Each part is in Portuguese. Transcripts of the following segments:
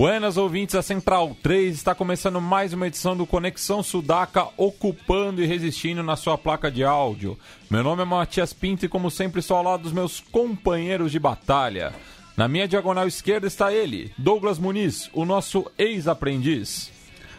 Buenas ouvintes, a Central 3 está começando mais uma edição do Conexão Sudaca, ocupando e resistindo na sua placa de áudio. Meu nome é Matias Pinto e, como sempre, estou ao lado dos meus companheiros de batalha. Na minha diagonal esquerda está ele, Douglas Muniz, o nosso ex-aprendiz.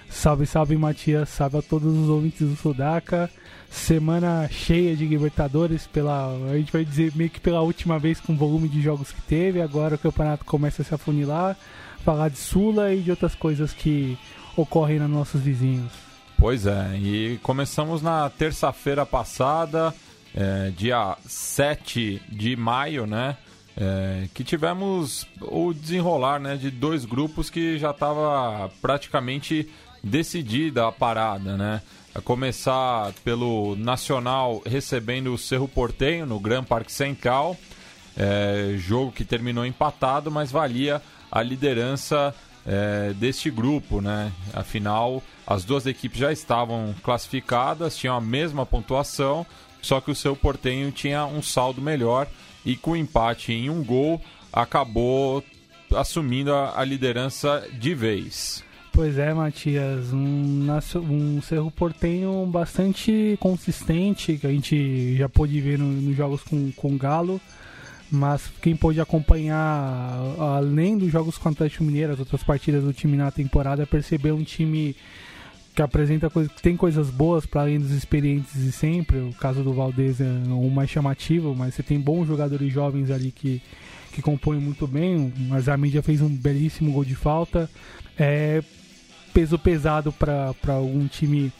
Salve, salve Matias, salve a todos os ouvintes do Sudaca. Semana cheia de Libertadores, pela, a gente vai dizer meio que pela última vez com o volume de jogos que teve. Agora o campeonato começa a se afunilar falar de Sula e de outras coisas que ocorrem nos nossos vizinhos. Pois é, e começamos na terça-feira passada, é, dia 7 de maio, né? É, que tivemos o desenrolar né, de dois grupos que já estava praticamente decidida a parada, né? A começar pelo Nacional recebendo o Cerro Portenho no Gran Parque Central, é, jogo que terminou empatado, mas valia a liderança é, deste grupo, né? Afinal, as duas equipes já estavam classificadas, tinham a mesma pontuação, só que o seu Portenho tinha um saldo melhor e com empate em um gol acabou assumindo a, a liderança de vez. Pois é, Matias, um, um Cerro Portenho bastante consistente, que a gente já pôde ver nos no jogos com, com Galo mas quem pôde acompanhar, além dos jogos com o Atlético Mineiro, as outras partidas do time na temporada, percebeu um time que apresenta que tem coisas boas para além dos experientes de sempre. O caso do Valdez é o mais chamativo, mas você tem bons jogadores jovens ali que, que compõem muito bem. Mas a mídia fez um belíssimo gol de falta. É peso pesado para algum time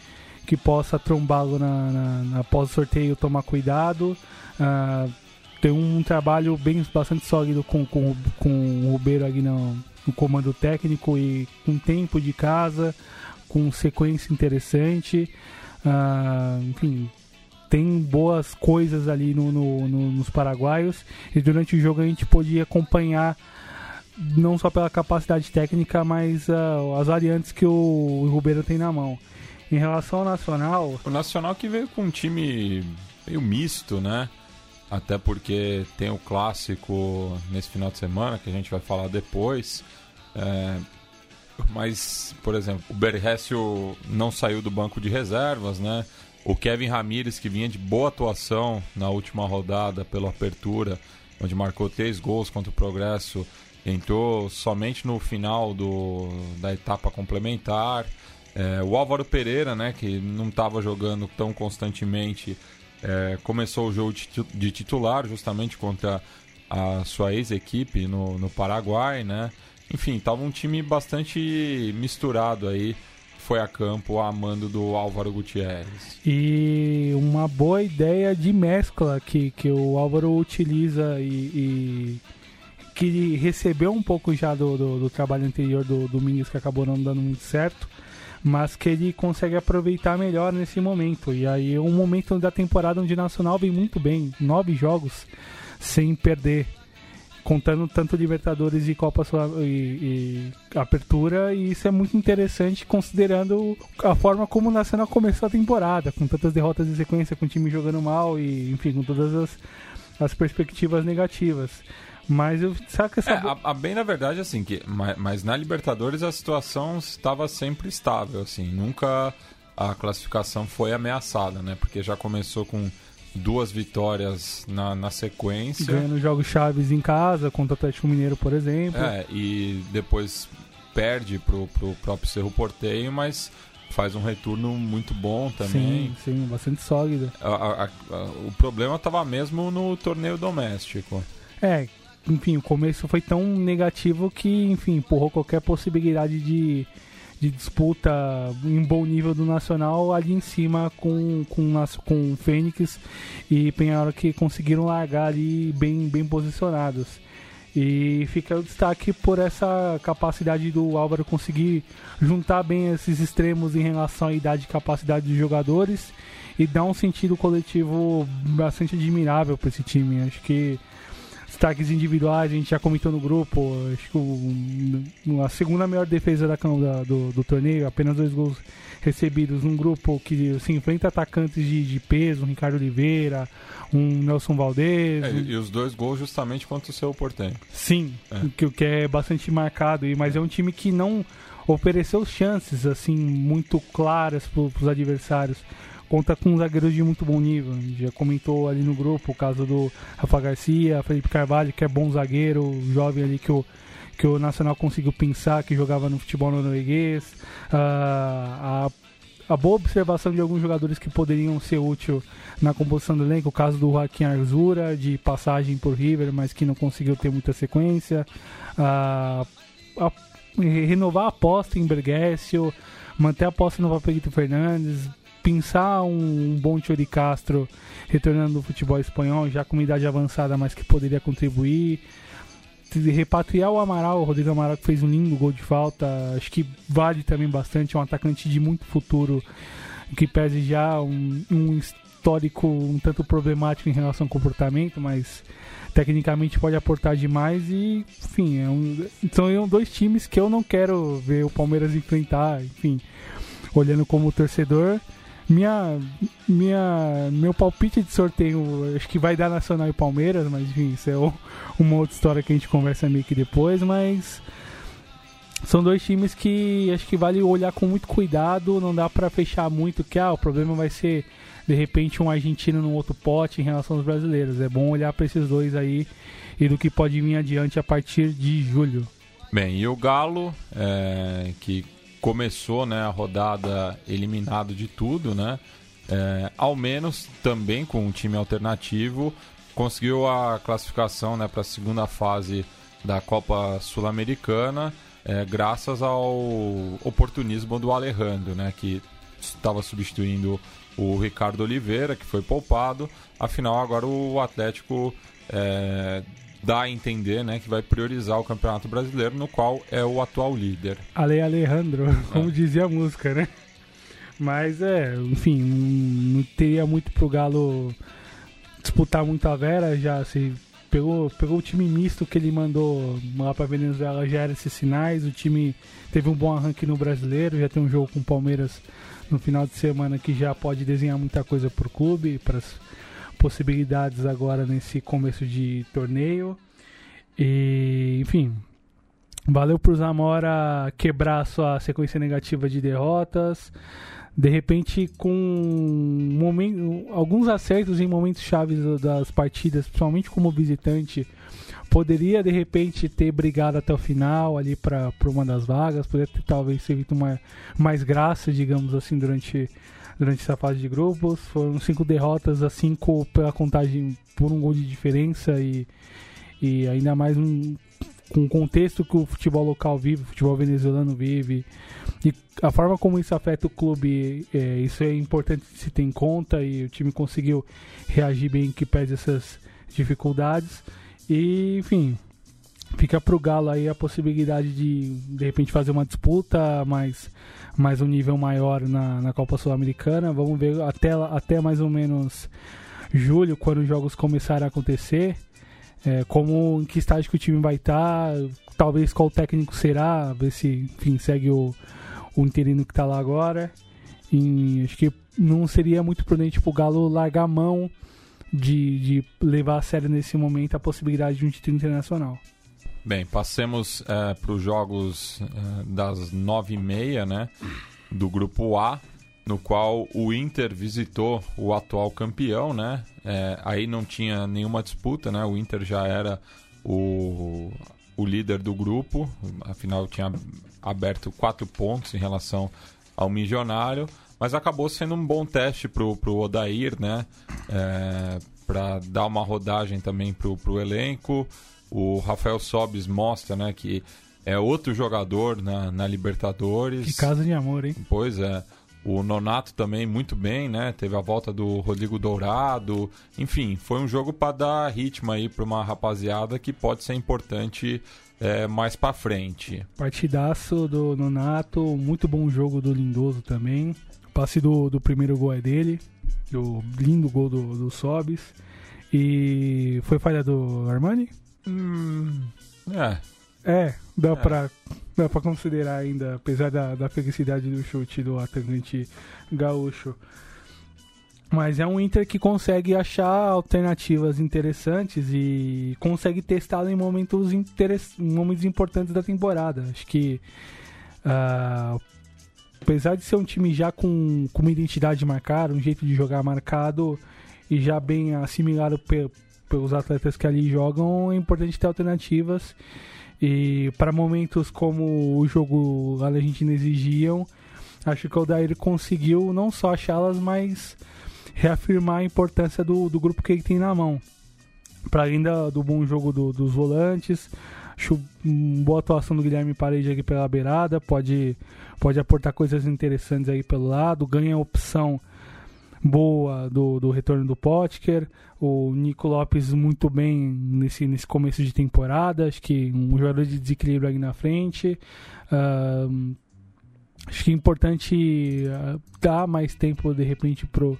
que possa trombá-lo na, na, na pós-sorteio tomar cuidado. Uh, tem um trabalho bem bastante sólido com, com, com o Rubeiro ali no, no comando técnico e com tempo de casa, com sequência interessante. Uh, enfim, tem boas coisas ali no, no, no, nos paraguaios e durante o jogo a gente podia acompanhar não só pela capacidade técnica, mas uh, as variantes que o, o Rubeiro tem na mão. Em relação ao Nacional. O Nacional que veio com um time meio misto, né? Até porque tem o clássico nesse final de semana que a gente vai falar depois. É, mas, por exemplo, o Berrécio não saiu do banco de reservas, né? O Kevin Ramires, que vinha de boa atuação na última rodada pela apertura, onde marcou três gols contra o Progresso, entrou somente no final do, da etapa complementar. É, o Álvaro Pereira, né, que não estava jogando tão constantemente, é, começou o jogo de titular justamente contra a sua ex-equipe no, no Paraguai, né? Enfim, estava um time bastante misturado aí, foi a campo a mando do Álvaro Gutierrez. E uma boa ideia de mescla que, que o Álvaro utiliza e, e que recebeu um pouco já do, do, do trabalho anterior do Domingos, que acabou não dando muito certo mas que ele consegue aproveitar melhor nesse momento. E aí é um momento da temporada onde o Nacional vem muito bem, nove jogos sem perder, contando tanto Libertadores e Copa e, e Apertura, e isso é muito interessante considerando a forma como o Nacional começou a temporada, com tantas derrotas em sequência, com o time jogando mal e enfim, com todas as, as perspectivas negativas. Mas eu sabe essa. É, a, a, bem na verdade, assim, que, mas, mas, na Libertadores a situação estava sempre estável, assim, nunca a classificação foi ameaçada, né? Porque já começou com duas vitórias na, na sequência. Ganhando jogos chaves em casa, contra o Atlético Mineiro, por exemplo. É, e depois perde pro, pro próprio Cerro Porteio, mas faz um retorno muito bom também. Sim, sim, bastante sólido. A, a, a, o problema estava mesmo no torneio doméstico. É, enfim, o começo foi tão negativo que, enfim, empurrou qualquer possibilidade de, de disputa em bom nível do Nacional ali em cima com, com, com o Fênix e Penharol que conseguiram largar ali bem, bem posicionados. E fica o destaque por essa capacidade do Álvaro conseguir juntar bem esses extremos em relação à idade e capacidade dos jogadores e dar um sentido coletivo bastante admirável para esse time. Acho que destaques individuais, a gente já comentou no grupo, acho que o, a segunda melhor defesa da, da do, do, torneio, apenas dois gols recebidos num grupo que se enfrenta atacantes de, de peso, um Ricardo Oliveira, um Nelson Valdez. É, E os dois gols justamente contra o seu Portenho. Sim, é. que, que é bastante marcado, mas é um time que não ofereceu chances assim muito claras para os adversários conta com zagueiros de muito bom nível. Já comentou ali no grupo o caso do Rafa Garcia, Felipe Carvalho, que é bom zagueiro, jovem ali que o, que o Nacional conseguiu pensar, que jogava no futebol norueguês. Uh, a, a boa observação de alguns jogadores que poderiam ser úteis na composição do elenco, o caso do Joaquim Arzura, de passagem por River, mas que não conseguiu ter muita sequência. Uh, a, renovar a aposta em Bergessio, manter a aposta no Papelito Fernandes, pensar um, um bom de Castro retornando do futebol espanhol, já com uma idade avançada, mas que poderia contribuir. Repatriar o Amaral, o Rodrigo Amaral que fez um lindo gol de falta, acho que vale também bastante, é um atacante de muito futuro, que pese já um, um histórico um tanto problemático em relação ao comportamento, mas tecnicamente pode aportar demais e, enfim, é um, são dois times que eu não quero ver o Palmeiras enfrentar, enfim, olhando como torcedor. Minha, minha, meu palpite de sorteio, acho que vai dar Nacional e Palmeiras, mas enfim, isso é uma outra história que a gente conversa meio que depois, mas são dois times que acho que vale olhar com muito cuidado, não dá para fechar muito que ah, o problema vai ser de repente um argentino num outro pote em relação aos brasileiros. É bom olhar para esses dois aí e do que pode vir adiante a partir de julho. Bem, e o Galo, é, que começou né, a rodada eliminado de tudo, né? É, ao menos também com um time alternativo, conseguiu a classificação né, para a segunda fase da Copa Sul-Americana, é, graças ao oportunismo do Alejandro, né, que estava substituindo o Ricardo Oliveira, que foi poupado. Afinal, agora o Atlético é, dá a entender né, que vai priorizar o Campeonato Brasileiro, no qual é o atual líder. Ale Alejandro, como é. dizia a música, né? Mas é, enfim, não, não teria muito pro Galo disputar muito a Vera, já se pegou, pegou o time misto que ele mandou lá para Venezuela, já era esses sinais, o time teve um bom arranque no brasileiro, já tem um jogo com o Palmeiras no final de semana que já pode desenhar muita coisa pro clube, para possibilidades agora nesse começo de torneio. E, enfim, valeu pro Zamora quebrar sua sequência negativa de derrotas. De repente, com momento, alguns acertos em momentos chaves das partidas, principalmente como visitante, poderia de repente ter brigado até o final ali para uma das vagas, poderia ter talvez feito uma, mais graça, digamos assim, durante durante essa fase de grupos. Foram cinco derrotas a cinco pela contagem por um gol de diferença e, e ainda mais um, com o contexto que o futebol local vive, o futebol venezuelano vive. E a forma como isso afeta o clube, é, isso é importante se ter em conta e o time conseguiu reagir bem que pese essas dificuldades. E, enfim, fica pro Galo aí a possibilidade de de repente fazer uma disputa mais mais um nível maior na, na Copa Sul-Americana. Vamos ver até, até mais ou menos julho, quando os jogos começarem a acontecer. É, como em que estágio que o time vai estar, tá, talvez qual técnico será, ver se enfim, segue o, o interino que está lá agora. E acho que não seria muito prudente para o Galo largar a mão de, de levar a sério nesse momento a possibilidade de um título internacional. Bem, passemos é, para os jogos é, das nove e meia, né? Do grupo A, no qual o Inter visitou o atual campeão, né? É, aí não tinha nenhuma disputa, né? O Inter já era o, o líder do grupo, afinal tinha aberto quatro pontos em relação ao Milionário, mas acabou sendo um bom teste para o Odair, né? É, para dar uma rodagem também para o elenco. O Rafael Sobis mostra, né, que é outro jogador na, na Libertadores. Que casa de amor, hein? Pois é. O Nonato também muito bem, né? Teve a volta do Rodrigo Dourado. Enfim, foi um jogo para dar ritmo aí para uma rapaziada que pode ser importante é, mais para frente. Partidaço do Nonato, muito bom jogo do Lindoso também. O passe do, do primeiro gol é dele, do lindo gol do, do Sobis. E foi falha do Armani? Hum, é. É, dá é. pra dá pra considerar ainda, apesar da, da felicidade do chute do atacante gaúcho. Mas é um Inter que consegue achar alternativas interessantes e consegue testá-lo em momentos, interess... momentos importantes da temporada. Acho que, uh, apesar de ser um time já com, com uma identidade marcada, um jeito de jogar marcado e já bem assimilado pelos atletas que ali jogam, é importante ter alternativas. E para momentos como o jogo da Argentina exigiam, acho que o Daír conseguiu não só achá-las, mas reafirmar a importância do, do grupo que ele tem na mão. Para além da, do bom jogo do, dos volantes, acho boa atuação do Guilherme Parede aqui pela beirada, pode, pode aportar coisas interessantes aí pelo lado, ganha opção boa do, do retorno do Potker. O Nico Lopes muito bem nesse, nesse começo de temporada. Acho que um jogador de desequilíbrio aí na frente. Uh, acho que é importante uh, dar mais tempo de repente pro,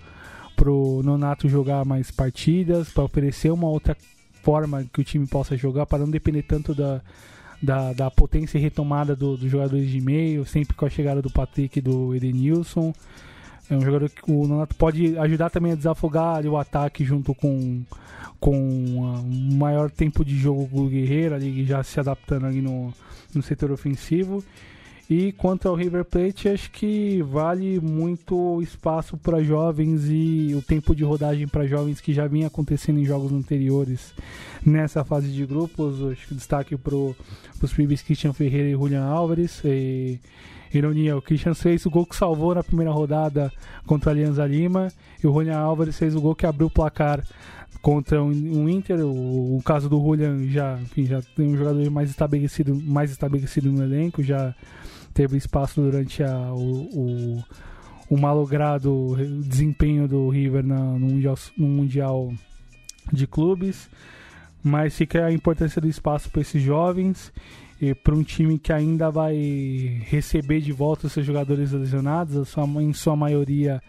pro Nonato jogar mais partidas, para oferecer uma outra forma que o time possa jogar, para não depender tanto da, da, da potência e retomada do, dos jogadores de meio, sempre com a chegada do Patrick e do Edenilson. É um jogador que o Nonato pode ajudar também a desafogar o ataque junto com com um maior tempo de jogo do Guerreiro ali já se adaptando ali no, no setor ofensivo. E quanto ao River Plate, acho que vale muito espaço para jovens e o tempo de rodagem para jovens que já vinha acontecendo em jogos anteriores nessa fase de grupos. Acho que destaque para os pibes Christian Ferreira e Julian Álvares. E, Ironia, o Christian fez o gol que salvou na primeira rodada contra a Alianza Lima e o Julian Álvares fez o gol que abriu o placar contra um, Inter. O, o, caso do Julian já, enfim, já tem um jogador mais estabelecido, mais estabelecido no elenco, já teve espaço durante a, o, o, o malogrado desempenho do River na, no, mundial, no Mundial de Clubes. Mas fica a importância do espaço para esses jovens para um time que ainda vai receber de volta os seus jogadores lesionados, em sua maioria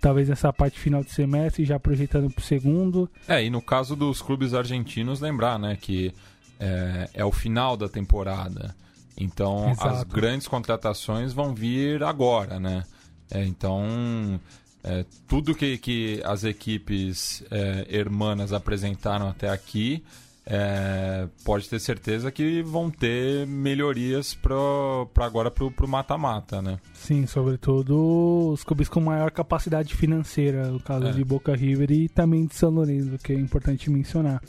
talvez nessa parte final de semestre, já projetando para o segundo. É, e no caso dos clubes argentinos, lembrar né, que é, é o final da temporada. Então Exato. as grandes contratações vão vir agora, né? É, então é, tudo que, que as equipes é, hermanas apresentaram até aqui é, pode ter certeza que vão ter melhorias para agora para o mata-mata, né? Sim, sobretudo os clubes com maior capacidade financeira, no caso é. de Boca River e também de São Lourenço, que é importante mencionar.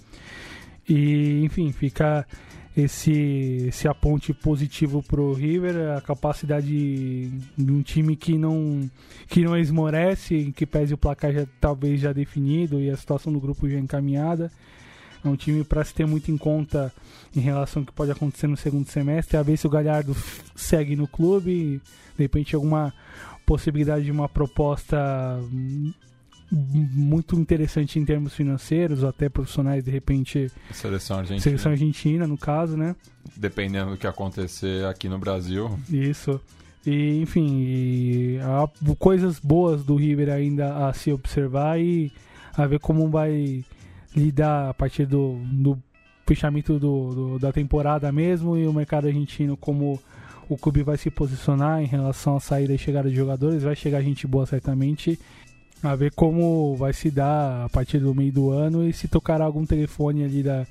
E, enfim, fica esse, esse aponte positivo pro River, a capacidade de um time que não que não esmorece, que pese o placar já, talvez já definido e a situação do grupo já encaminhada é um time para se ter muito em conta em relação ao que pode acontecer no segundo semestre, a ver se o Galhardo segue no clube, de repente alguma possibilidade de uma proposta muito interessante em termos financeiros ou até profissionais, de repente. Seleção argentina. Seleção argentina, no caso, né? Dependendo do que acontecer aqui no Brasil. Isso. E, enfim, e há coisas boas do River ainda a se observar e a ver como vai lidar a partir do, do fechamento do, do, da temporada mesmo e o mercado argentino como o clube vai se posicionar em relação à saída e chegada de jogadores. Vai chegar gente boa certamente. A ver como vai se dar a partir do meio do ano e se tocará algum telefone ali da,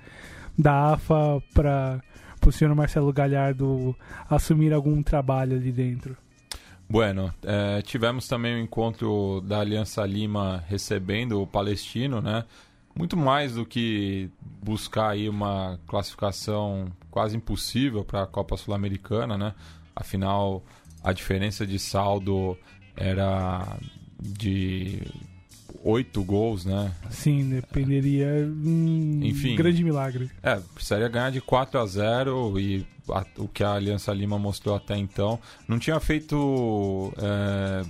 da AFA para o senhor Marcelo Galhardo assumir algum trabalho ali dentro. Bueno, é, tivemos também o encontro da Aliança Lima recebendo o Palestino, né? Muito mais do que buscar aí uma classificação quase impossível para a Copa Sul-Americana, né? Afinal, a diferença de saldo era de oito gols, né? Sim, dependeria um Enfim, grande milagre. É, precisaria ganhar de 4 a 0 e a, o que a Aliança Lima mostrou até então. Não tinha feito é,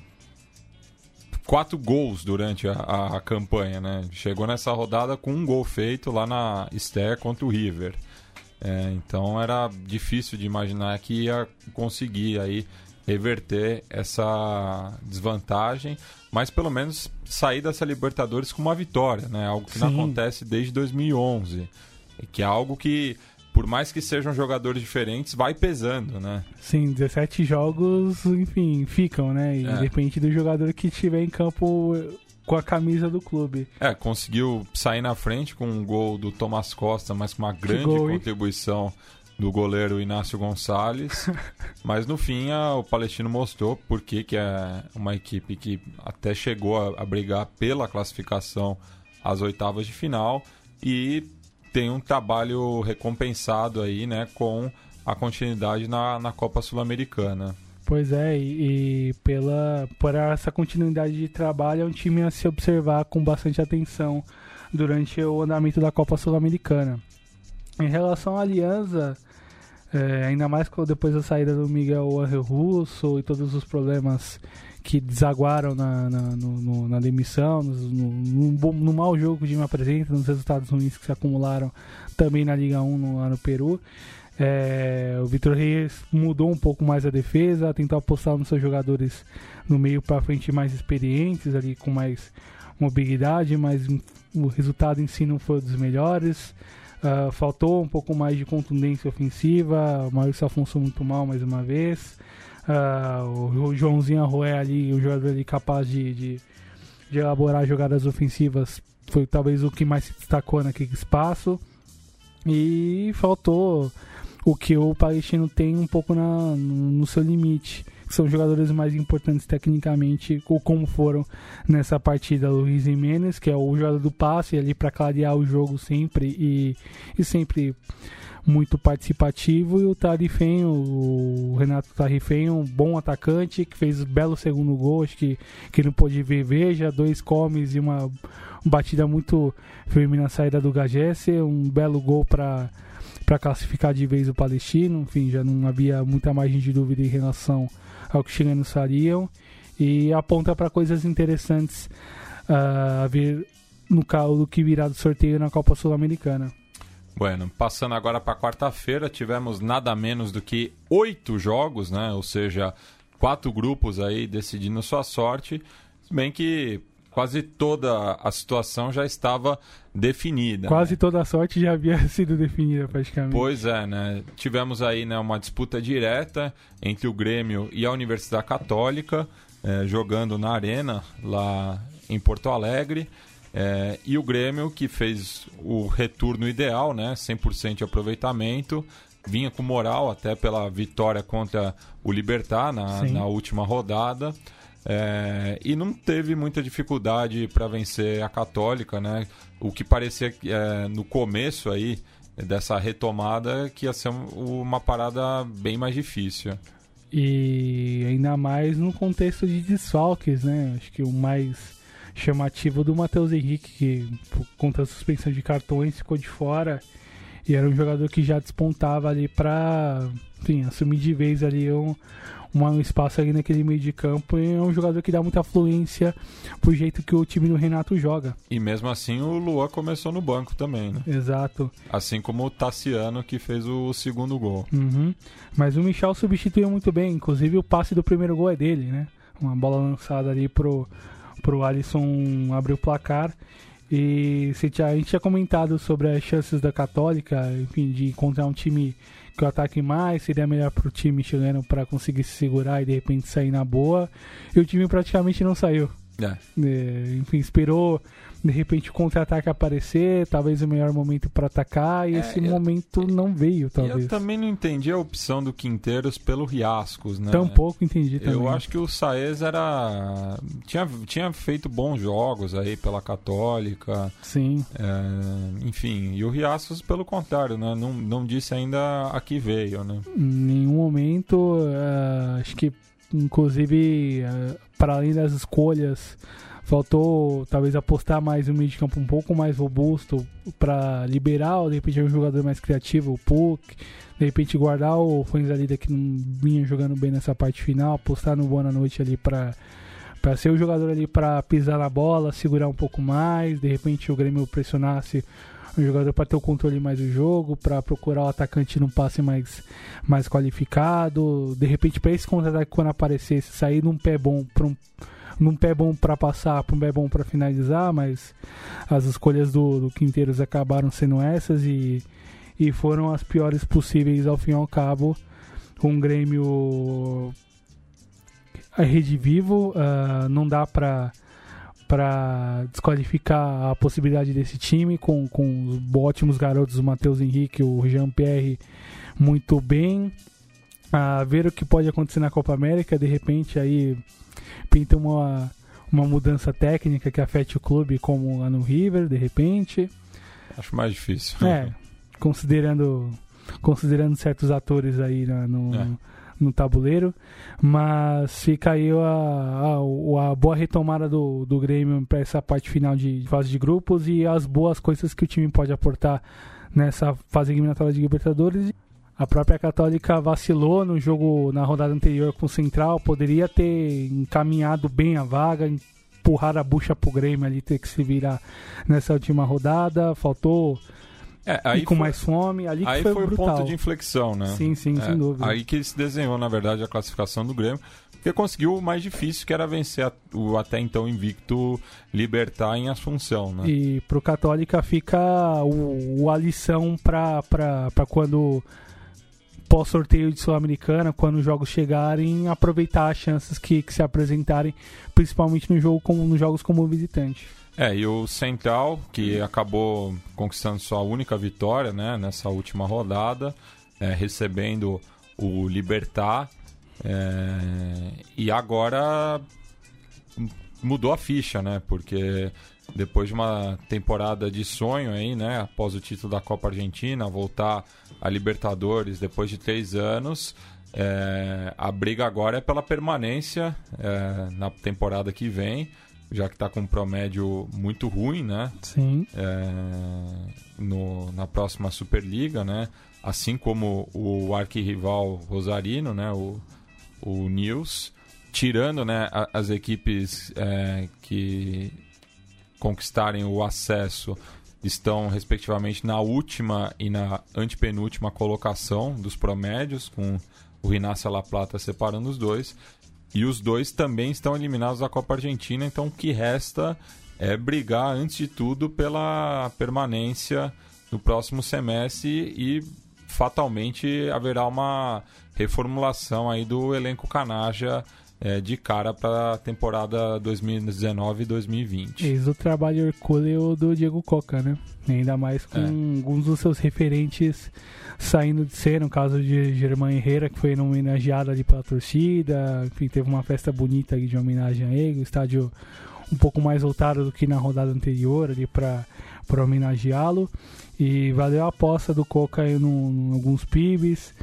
quatro gols durante a, a, campanha, né? Chegou nessa rodada com um gol feito lá na Esther contra o River. É, então era difícil de imaginar que ia conseguir aí reverter essa desvantagem, mas pelo menos sair dessa Libertadores com uma vitória, né? Algo que Sim. não acontece desde 2011, que é algo que por mais que sejam jogadores diferentes, vai pesando, né? Sim, 17 jogos, enfim, ficam, né? E é. depende do jogador que estiver em campo com a camisa do clube. É, conseguiu sair na frente com um gol do Thomas Costa, mas com uma grande gol, contribuição do goleiro Inácio Gonçalves. mas no fim a, o Palestino mostrou porque que é uma equipe que até chegou a, a brigar pela classificação às oitavas de final e tem um trabalho recompensado aí, né, com a continuidade na, na Copa Sul-Americana. Pois é, e, e, pela por essa continuidade de trabalho é um time a se observar com bastante atenção durante o andamento da Copa Sul-Americana. Em relação à Aliança, é, ainda mais depois da saída do Miguel Angel Russo e todos os problemas que desaguaram na, na, no, no, na demissão, no, no, no, mau jogo que o time apresenta, nos resultados ruins que se acumularam também na Liga 1 no, lá no Peru. É, o Vitor Reis mudou um pouco mais a defesa, tentou apostar nos seus jogadores no meio para frente mais experientes, ali com mais mobilidade, mas o resultado em si não foi dos melhores. Uh, faltou um pouco mais de contundência ofensiva. O Maurício Afonso muito mal mais uma vez. Uh, o Joãozinho Arroé ali, o jogador ali capaz de, de, de, elaborar jogadas ofensivas, foi talvez o que mais se destacou naquele espaço. E faltou o que o Palestino tem um pouco na, no seu limite são jogadores mais importantes tecnicamente, ou como foram nessa partida. Luiz Jimenez, que é o jogador do passe, ali para clarear o jogo sempre e, e sempre muito participativo. E o Tarifem, o Renato Tarifem, um bom atacante, que fez um belo segundo gol, acho que, que não pôde ver. Veja, dois comes e uma batida muito firme na saída do Gagesse, um belo gol para para classificar de vez o Palestino, enfim, já não havia muita margem de dúvida em relação ao que os chilenos fariam e aponta para coisas interessantes uh, a ver no caso que virá do sorteio na Copa Sul-Americana. Bueno, passando agora para quarta-feira, tivemos nada menos do que oito jogos, né? Ou seja, quatro grupos aí decidindo sua sorte. Se bem que quase toda a situação já estava definida. Quase né? toda a sorte já havia sido definida praticamente. Pois é, né? Tivemos aí né, uma disputa direta entre o Grêmio e a Universidade Católica, eh, jogando na Arena, lá em Porto Alegre. É, e o Grêmio, que fez o retorno ideal, né? 100% de aproveitamento, vinha com moral até pela vitória contra o Libertar na, na última rodada. É, e não teve muita dificuldade para vencer a Católica, né? O que parecia é, no começo aí dessa retomada que ia ser uma parada bem mais difícil. E ainda mais no contexto de desfalques, né? Acho que o mais chamativo do Matheus Henrique, que por conta da suspensão de cartões ficou de fora e era um jogador que já despontava ali para assumir de vez ali um, um espaço ali naquele meio de campo e é um jogador que dá muita fluência pro jeito que o time do Renato joga. E mesmo assim o Luan começou no banco também, né? Exato. Assim como o Tassiano que fez o segundo gol. Uhum. Mas o Michel substituiu muito bem, inclusive o passe do primeiro gol é dele, né? Uma bola lançada ali pro, pro Alisson abrir o placar. E a gente tinha comentado sobre as chances da Católica, enfim, de encontrar um time que o ataque mais seria melhor para o time chileno para conseguir se segurar e de repente sair na boa. E o time praticamente não saiu. É. É, enfim, esperou de repente o contra-ataque aparecer, talvez o melhor momento para atacar, e é, esse eu, momento não veio, talvez. Eu também não entendi a opção do Quinteiros pelo Riascos, né? Tampouco entendi também. Eu acho que o Saez era... Tinha, tinha feito bons jogos aí pela Católica. Sim. É, enfim, e o Riascos, pelo contrário, né? Não, não disse ainda a que veio, né? Em nenhum momento, uh, acho que inclusive, uh, para além das escolhas Faltou talvez apostar mais no meio de campo um pouco mais robusto para liberar, de repente, um jogador mais criativo, o Puck, de repente guardar o Fuenzalida que não vinha jogando bem nessa parte final, apostar no Boa Noite ali para para ser o jogador ali para pisar na bola, segurar um pouco mais, de repente o Grêmio pressionasse o jogador para ter o controle mais do jogo, para procurar o atacante num passe mais, mais qualificado, de repente para esse contra-ataque quando aparecesse, sair num pé bom para um num pé bom para passar, para um pé bom para finalizar, mas as escolhas do, do Quinteiros acabaram sendo essas e, e foram as piores possíveis ao fim e ao cabo. Um Grêmio a rede vivo, uh, não dá para para desqualificar a possibilidade desse time com, com os ótimos garotos, o Matheus Henrique, o Jean-Pierre muito bem. A ver o que pode acontecer na Copa América, de repente aí pinta uma, uma mudança técnica que afete o clube, como lá no River, de repente. Acho mais difícil. É, considerando, considerando certos atores aí na, no, é no tabuleiro. Mas fica aí a, a, a boa retomada do, do Grêmio para essa parte final de fase de grupos e as boas coisas que o time pode aportar nessa fase eliminatória de Libertadores. A própria Católica vacilou no jogo na rodada anterior com o Central, poderia ter encaminhado bem a vaga, empurrar a bucha pro Grêmio ali ter que se virar nessa última rodada. Faltou é, aí e com foi, mais fome, ali que aí foi, foi o ponto de inflexão, né? Sim, sim, é, sem dúvida. Aí que se desenhou, na verdade, a classificação do Grêmio, porque conseguiu o mais difícil, que era vencer a, o até então invicto Libertar em Assunção, né? E pro Católica fica o, o a lição para quando pós-sorteio de Sul-Americana, quando os jogos chegarem, aproveitar as chances que, que se apresentarem, principalmente no jogo como, nos jogos como visitante. É, e o Central, que acabou conquistando sua única vitória né, nessa última rodada, é, recebendo o Libertar. É, e agora mudou a ficha, né? Porque depois de uma temporada de sonho aí, né? Após o título da Copa Argentina, voltar a Libertadores depois de três anos. É, a briga agora é pela permanência é, na temporada que vem já que está com um promédio muito ruim, né? Sim. É, no, na próxima Superliga, né? Assim como o arquirrival Rosarino, né? O, o News, tirando né, as equipes que conquistarem o acesso estão respectivamente na última e na antepenúltima colocação dos promédios, com o Rinácia La Plata separando os dois. E os dois também estão eliminados da Copa Argentina, então o que resta é brigar, antes de tudo, pela permanência no próximo semestre e fatalmente haverá uma reformulação aí do elenco Canaja é, de cara para a temporada 2019-2020. Eis o trabalho hercúleo do Diego Coca, né? Ainda mais com é. alguns dos seus referentes saindo de cena, no caso de Germán Herrera, que foi homenageado ali pela torcida, enfim, teve uma festa bonita de homenagem a ele, o estádio um pouco mais voltado do que na rodada anterior ali para homenageá-lo. E valeu a aposta do Coca em alguns pibes.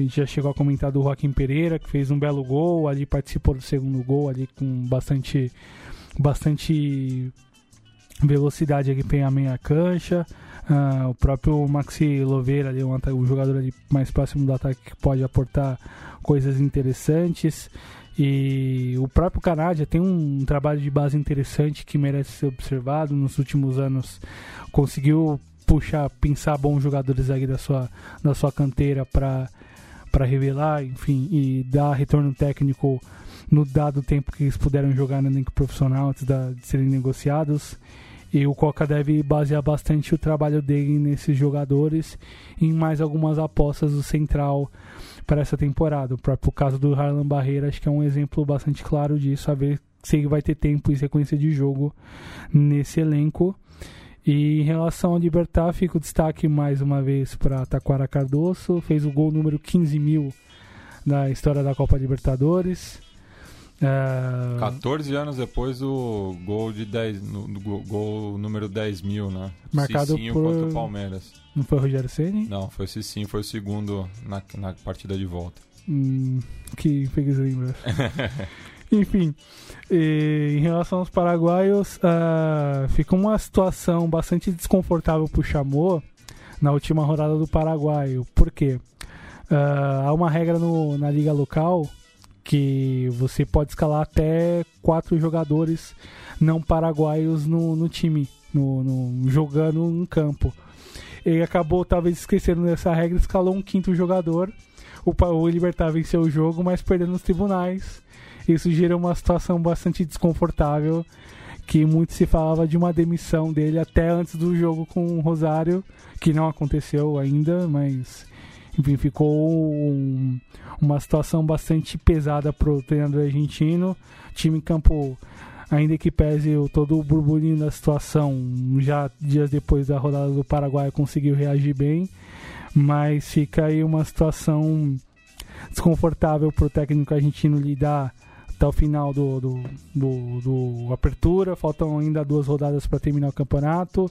A gente já chegou a comentar do Joaquim Pereira, que fez um belo gol, ali participou do segundo gol, ali com bastante, bastante velocidade aqui a meia cancha. Uh, o próprio Maxi Loveira, ali, um, o jogador ali mais próximo do ataque que pode aportar coisas interessantes. E o próprio Canadá tem um trabalho de base interessante que merece ser observado. Nos últimos anos conseguiu puxar, pensar bons jogadores aí da sua, da sua canteira para para revelar, enfim, e dar retorno técnico no dado tempo que eles puderam jogar no elenco profissional antes da, de serem negociados. E o Coca deve basear bastante o trabalho dele nesses jogadores e em mais algumas apostas do Central para essa temporada. O próprio caso do Harlan Barreira acho que é um exemplo bastante claro disso, a ver se ele vai ter tempo e sequência de jogo nesse elenco. E em relação ao Libertar, fica o destaque mais uma vez para Taquara Cardoso, fez o gol número 15 mil na história da Copa Libertadores. Uh... 14 anos depois do gol de 10, no, do gol número 10 mil, né? Marcado Cicinho por... contra o Palmeiras. Não foi o Rogério Ceni? Não, foi o Cicinho, foi o segundo na, na partida de volta. Hum, que fez lembrar. Enfim, e, em relação aos paraguaios, uh, fica uma situação bastante desconfortável para o Chamou na última rodada do Paraguaio. Por quê? Uh, há uma regra no, na liga local que você pode escalar até quatro jogadores não paraguaios no, no time, no, no, jogando em campo. Ele acabou talvez esquecendo dessa regra, escalou um quinto jogador. O, o Libertar venceu o jogo, mas perdendo nos tribunais. Isso gera uma situação bastante desconfortável que muito se falava de uma demissão dele até antes do jogo com o Rosário, que não aconteceu ainda, mas enfim, ficou um, uma situação bastante pesada para o treinador argentino. Time em campo, ainda que pese todo o burburinho da situação, já dias depois da rodada do Paraguai conseguiu reagir bem, mas fica aí uma situação desconfortável para o técnico argentino lidar até o final do, do, do, do Apertura. Faltam ainda duas rodadas para terminar o campeonato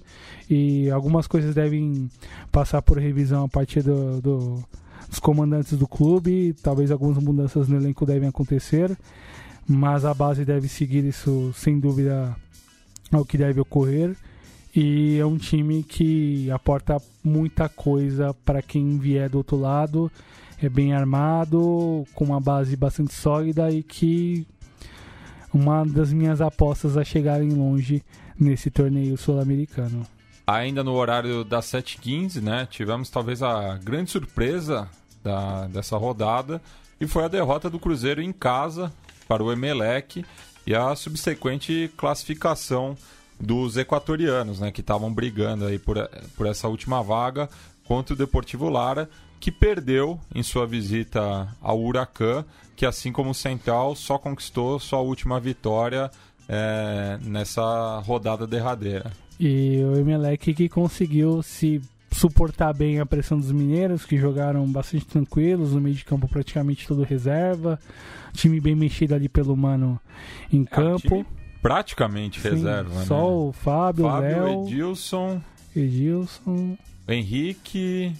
e algumas coisas devem passar por revisão a partir do, do, dos comandantes do clube. Talvez algumas mudanças no elenco devem acontecer, mas a base deve seguir isso sem dúvida ao que deve ocorrer. E é um time que aporta muita coisa para quem vier do outro lado é bem armado, com uma base bastante sólida e que uma das minhas apostas a chegarem longe nesse torneio sul-americano. Ainda no horário das 7h15, né, tivemos talvez a grande surpresa da, dessa rodada e foi a derrota do Cruzeiro em casa para o Emelec e a subsequente classificação dos equatorianos, né, que estavam brigando aí por, por essa última vaga contra o Deportivo Lara, que perdeu em sua visita ao Huracan, que assim como o Central só conquistou sua última vitória é, nessa rodada derradeira. E o Emelec que conseguiu se suportar bem a pressão dos mineiros, que jogaram bastante tranquilos, no meio de campo praticamente todo reserva, time bem mexido ali pelo Mano em é, campo. praticamente Sim, reserva, só né? o Fábio, Fábio Léo, Edilson, Edilson, Henrique,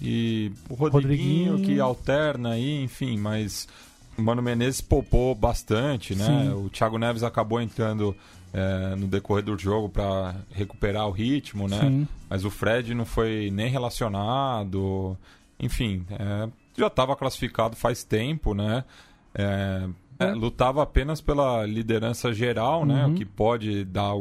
e o Rodriguinho, Rodriguinho, que alterna aí, enfim, mas o Mano Menezes poupou bastante, né? Sim. O Thiago Neves acabou entrando é, no decorrer do jogo para recuperar o ritmo, né? Sim. Mas o Fred não foi nem relacionado, enfim, é, já estava classificado faz tempo, né? É, é, lutava apenas pela liderança geral, né? Uhum. O que pode dar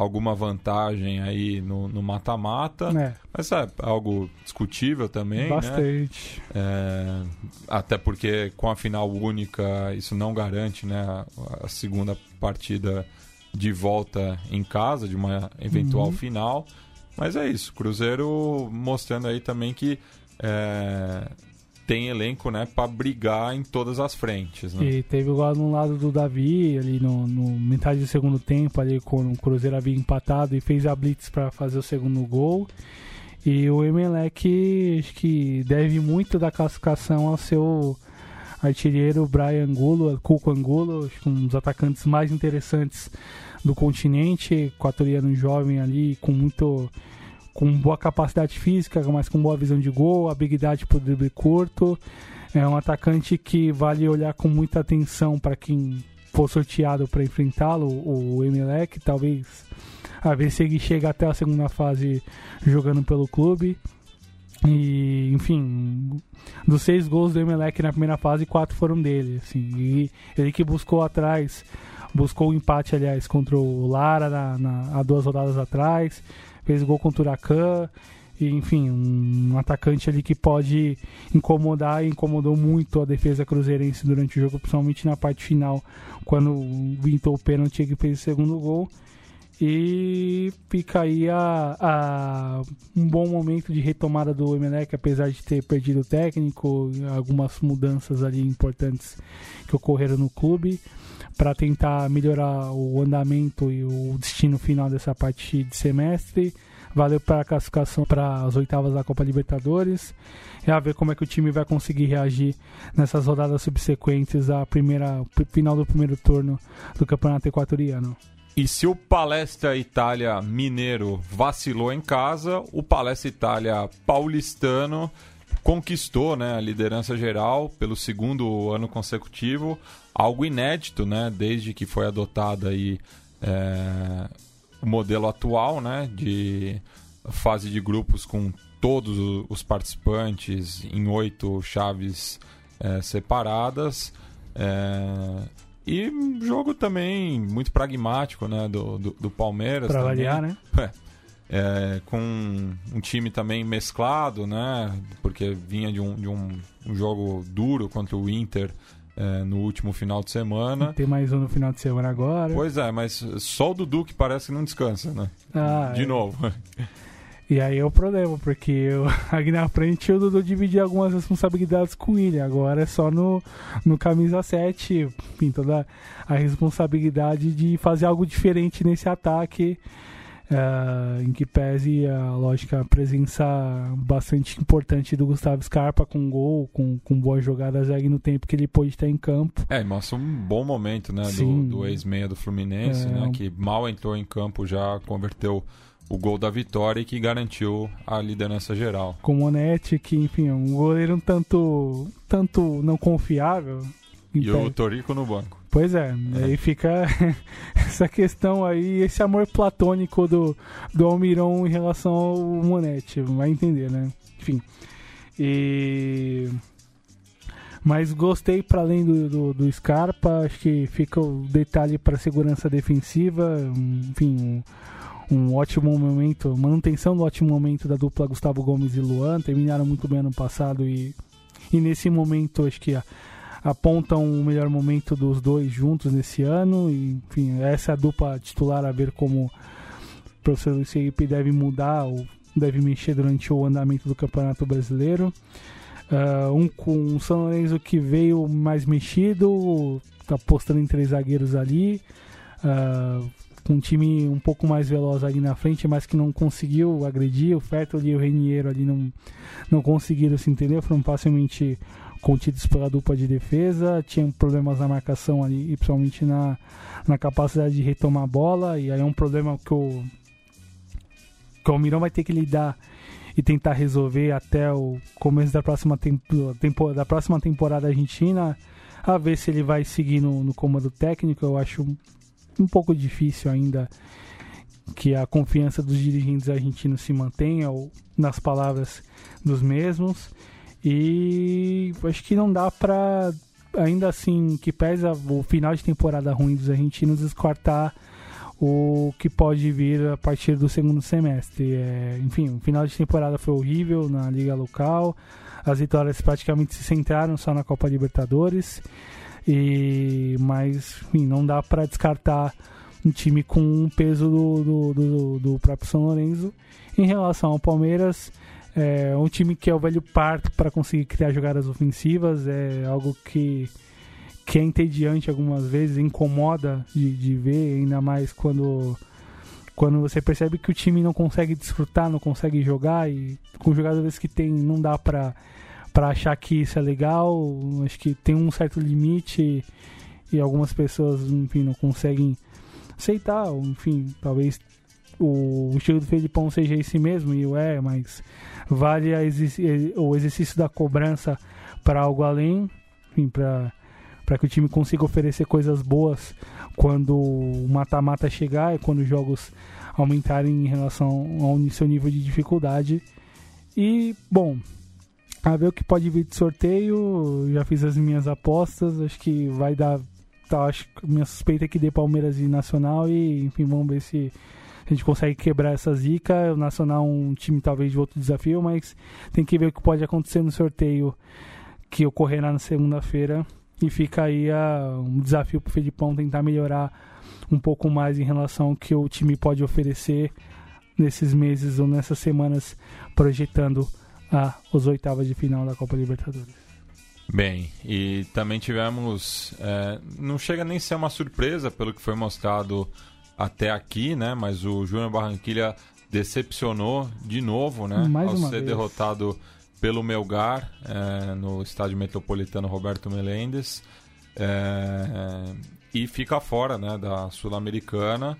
alguma vantagem aí no mata-mata. É. Mas é algo discutível também. Né? Bastante. Né? É, até porque com a final única isso não garante né, a, a segunda partida de volta em casa, de uma eventual uhum. final. Mas é isso, Cruzeiro mostrando aí também que é, tem elenco, né, para brigar em todas as frentes. Né? E teve igual no lado do Davi, ali no, no, metade do segundo tempo, ali quando o Cruzeiro havia empatado e fez a blitz para fazer o segundo gol. E o Emelec acho que deve muito da classificação ao seu artilheiro Brian Angulo, Cuco Angulo, um dos atacantes mais interessantes do continente, equatoriano jovem ali, com muito com boa capacidade física, mas com boa visão de gol, habilidade para o drible curto. É um atacante que vale olhar com muita atenção para quem for sorteado para enfrentá-lo, o Emelec, talvez a ver se ele chega até a segunda fase jogando pelo clube. E, enfim, dos seis gols do Emelec na primeira fase, quatro foram dele. Assim, ele que buscou atrás, buscou o um empate, aliás, contra o Lara na, na, há duas rodadas atrás fez gol contra o Huracan. E, enfim, um atacante ali que pode incomodar e incomodou muito a defesa cruzeirense durante o jogo, principalmente na parte final, quando vintou o pênalti e fez o segundo gol. E fica aí a, a, um bom momento de retomada do Emelec, apesar de ter perdido o técnico, algumas mudanças ali importantes que ocorreram no clube, para tentar melhorar o andamento e o destino final dessa parte de semestre. Valeu para a classificação para as oitavas da Copa Libertadores. E a ver como é que o time vai conseguir reagir nessas rodadas subsequentes à primeira final do primeiro turno do Campeonato Equatoriano. E se o Palestra Itália Mineiro vacilou em casa, o Palestra Itália Paulistano conquistou né, a liderança geral pelo segundo ano consecutivo, algo inédito, né, desde que foi adotada aí, é, o modelo atual né, de fase de grupos com todos os participantes em oito chaves é, separadas. É, e jogo também muito pragmático né, do, do, do Palmeiras. Também. variar, né? É, com um time também mesclado, né? Porque vinha de um, de um, um jogo duro contra o Inter é, no último final de semana. Tem mais um no final de semana agora. Pois é, mas só o Dudu que parece que não descansa, né? Ah, de é. novo. E aí é o problema, porque eu, aqui na frente o Dudu dividia algumas responsabilidades com ele. Agora é só no, no camisa 7, enfim, toda a responsabilidade de fazer algo diferente nesse ataque. Eh, em que pese a lógica a presença bastante importante do Gustavo Scarpa com gol, com, com boas jogadas aí no tempo que ele pôde estar em campo. É, e mostra um bom momento, né? Do, Sim. do ex-meia do Fluminense, É, né? Que mal entrou em campo, já converteu o gol da vitória e que garantiu a liderança geral. Com o Monetti, que enfim, é um goleiro um tanto, tanto não confiável. E o pese- Torico no banco. Pois é, aí fica essa questão aí, esse amor platônico do, do Almiron em relação ao Monetti, vai entender, né? Enfim. E. Mas gostei para além do, do, do Scarpa, acho que fica o detalhe para segurança defensiva, enfim, um, um ótimo momento, manutenção do ótimo momento da dupla Gustavo Gomes e Luan, terminaram muito bem ano passado e, e nesse momento acho que a, apontam o melhor momento dos dois juntos nesse ano. E, enfim, essa é a dupla titular a ver como o professor Luiz Felipe deve mudar ou deve mexer durante o andamento do Campeonato Brasileiro. Ah, um com o São Lourenço que veio mais mexido, tá apostando em três zagueiros ali. ah, com um time um pouco mais veloz ali na frente, mas que não conseguiu agredir. O Fertoli e o Reniero ali não, não conseguiram se entender, foram facilmente contidos pela dupla de defesa, tinham problemas na marcação ali, e principalmente na, na capacidade de retomar a bola, e aí é um problema que o, que o Almirão vai ter que lidar e tentar resolver até o começo da próxima, tempo, tempo, da próxima temporada argentina, a ver se ele vai seguir no, no comando técnico, eu acho um, pouco difícil ainda que a confiança dos dirigentes argentinos se mantenha, ou nas palavras dos mesmos. E acho que não dá pra, ainda assim, que pesa o final de temporada ruim dos argentinos, descartar o que pode vir a partir do segundo semestre. É, enfim, o final de temporada foi horrível na liga local, as vitórias praticamente se centraram só na Copa Libertadores, e mas enfim, não dá para descartar um time com um peso do, do, do, do próprio São Lourenço. Em relação ao Palmeiras, é um time que é o velho parto para conseguir criar jogadas ofensivas, é algo que, que é entediante algumas vezes, incomoda de, de ver, ainda mais quando, quando você percebe que o time não consegue desfrutar, não consegue jogar e com jogadores que tem não dá para para achar que isso é legal, acho que tem um certo limite e algumas pessoas, enfim, não conseguem aceitar, enfim, talvez o estilo do Felipão seja esse mesmo, e o é, mas vale exerc- o exercício da cobrança para algo além, para que o time consiga oferecer coisas boas quando o mata-mata chegar e quando os jogos aumentarem em relação ao seu nível de dificuldade. E, bom, a ver o que pode vir de sorteio, já fiz as minhas apostas, acho que vai dar. Tá, acho minha suspeita é que dê Palmeiras e Nacional e, enfim, vamos ver se a gente consegue quebrar essa zica. O Nacional é um time talvez de outro desafio, mas tem que ver o que pode acontecer no sorteio que ocorrerá na segunda-feira. E fica aí a, um desafio pro Felipão tentar melhorar um pouco mais em relação ao que o time pode oferecer nesses meses ou nessas semanas, projetando a, os oitavas de final da Copa Libertadores. Bem, e também tivemos. é, não chega nem a ser uma surpresa pelo que foi mostrado até aqui, né? Mas o Júnior Barranquilha decepcionou de novo, né? Mais ao ser vez. derrotado pelo Melgar é, no estádio metropolitano Roberto Melendes. É, e fica fora né, da Sul-Americana,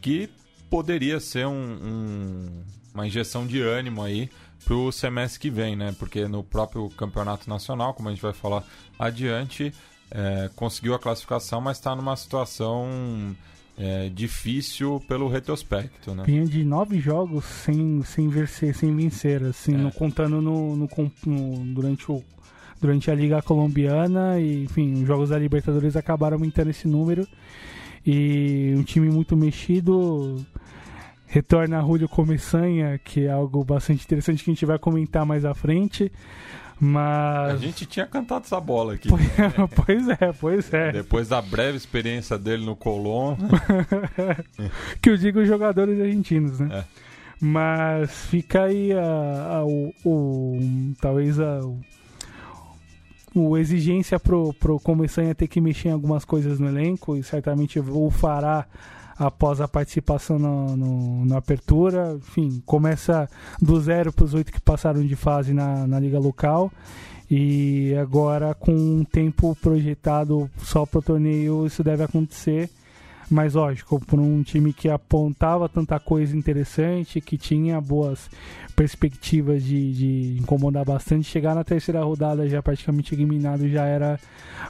que poderia ser um- um- uma injeção de ânimo aí para o semestre que vem, né? Porque no próprio campeonato nacional, como a gente vai falar adiante, é, conseguiu a classificação, mas está numa situação é, difícil pelo retrospecto, né? Vinha de nove jogos sem, sem vencer, sem vencer, assim, É. no- contando no, no, no- durante o durante a Liga Colombiana e, enfim, os jogos da Libertadores acabaram aumentando esse número. E um time muito mexido. Retorna a Julio Começanha, que é algo bastante interessante que a gente vai comentar mais à frente. Mas. A gente tinha cantado essa bola aqui. pois é, pois é. Depois da breve experiência dele no Colón. que eu digo os jogadores argentinos, né? É. Mas fica aí a, a, o, o, talvez a, o exigência pro, pro Começanha ter que mexer em algumas coisas no elenco e certamente o fará após a participação no, no, na apertura. Enfim, começa do zero para os oito que passaram de fase na, na liga local. E agora, com um tempo projetado só para o torneio, isso deve acontecer. Mas lógico, por um time que apontava tanta coisa interessante, que tinha boas perspectivas de, de incomodar bastante, chegar na terceira rodada já praticamente eliminado já era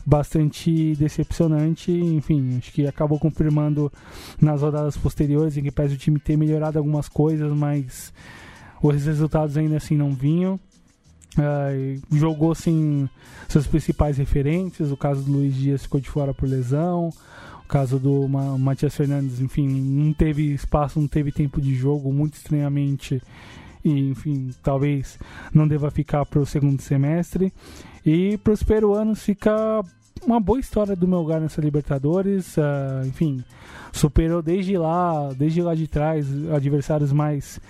bastante decepcionante. Enfim, acho que acabou confirmando nas rodadas posteriores, em que parece o time ter melhorado algumas coisas, mas os resultados ainda assim não vinham. Uh, jogou sem seus principais referentes, o caso do Luiz Dias ficou de fora por lesão, o caso do Ma Matias Fernandes, enfim, não teve espaço, não teve tempo de jogo, muito estranhamente. E, enfim, talvez não deva ficar para o segundo semestre. E para os peruanos fica uma boa história do meu lugar nessa Libertadores. Uh, enfim, superou desde lá, desde lá de trás, adversários mais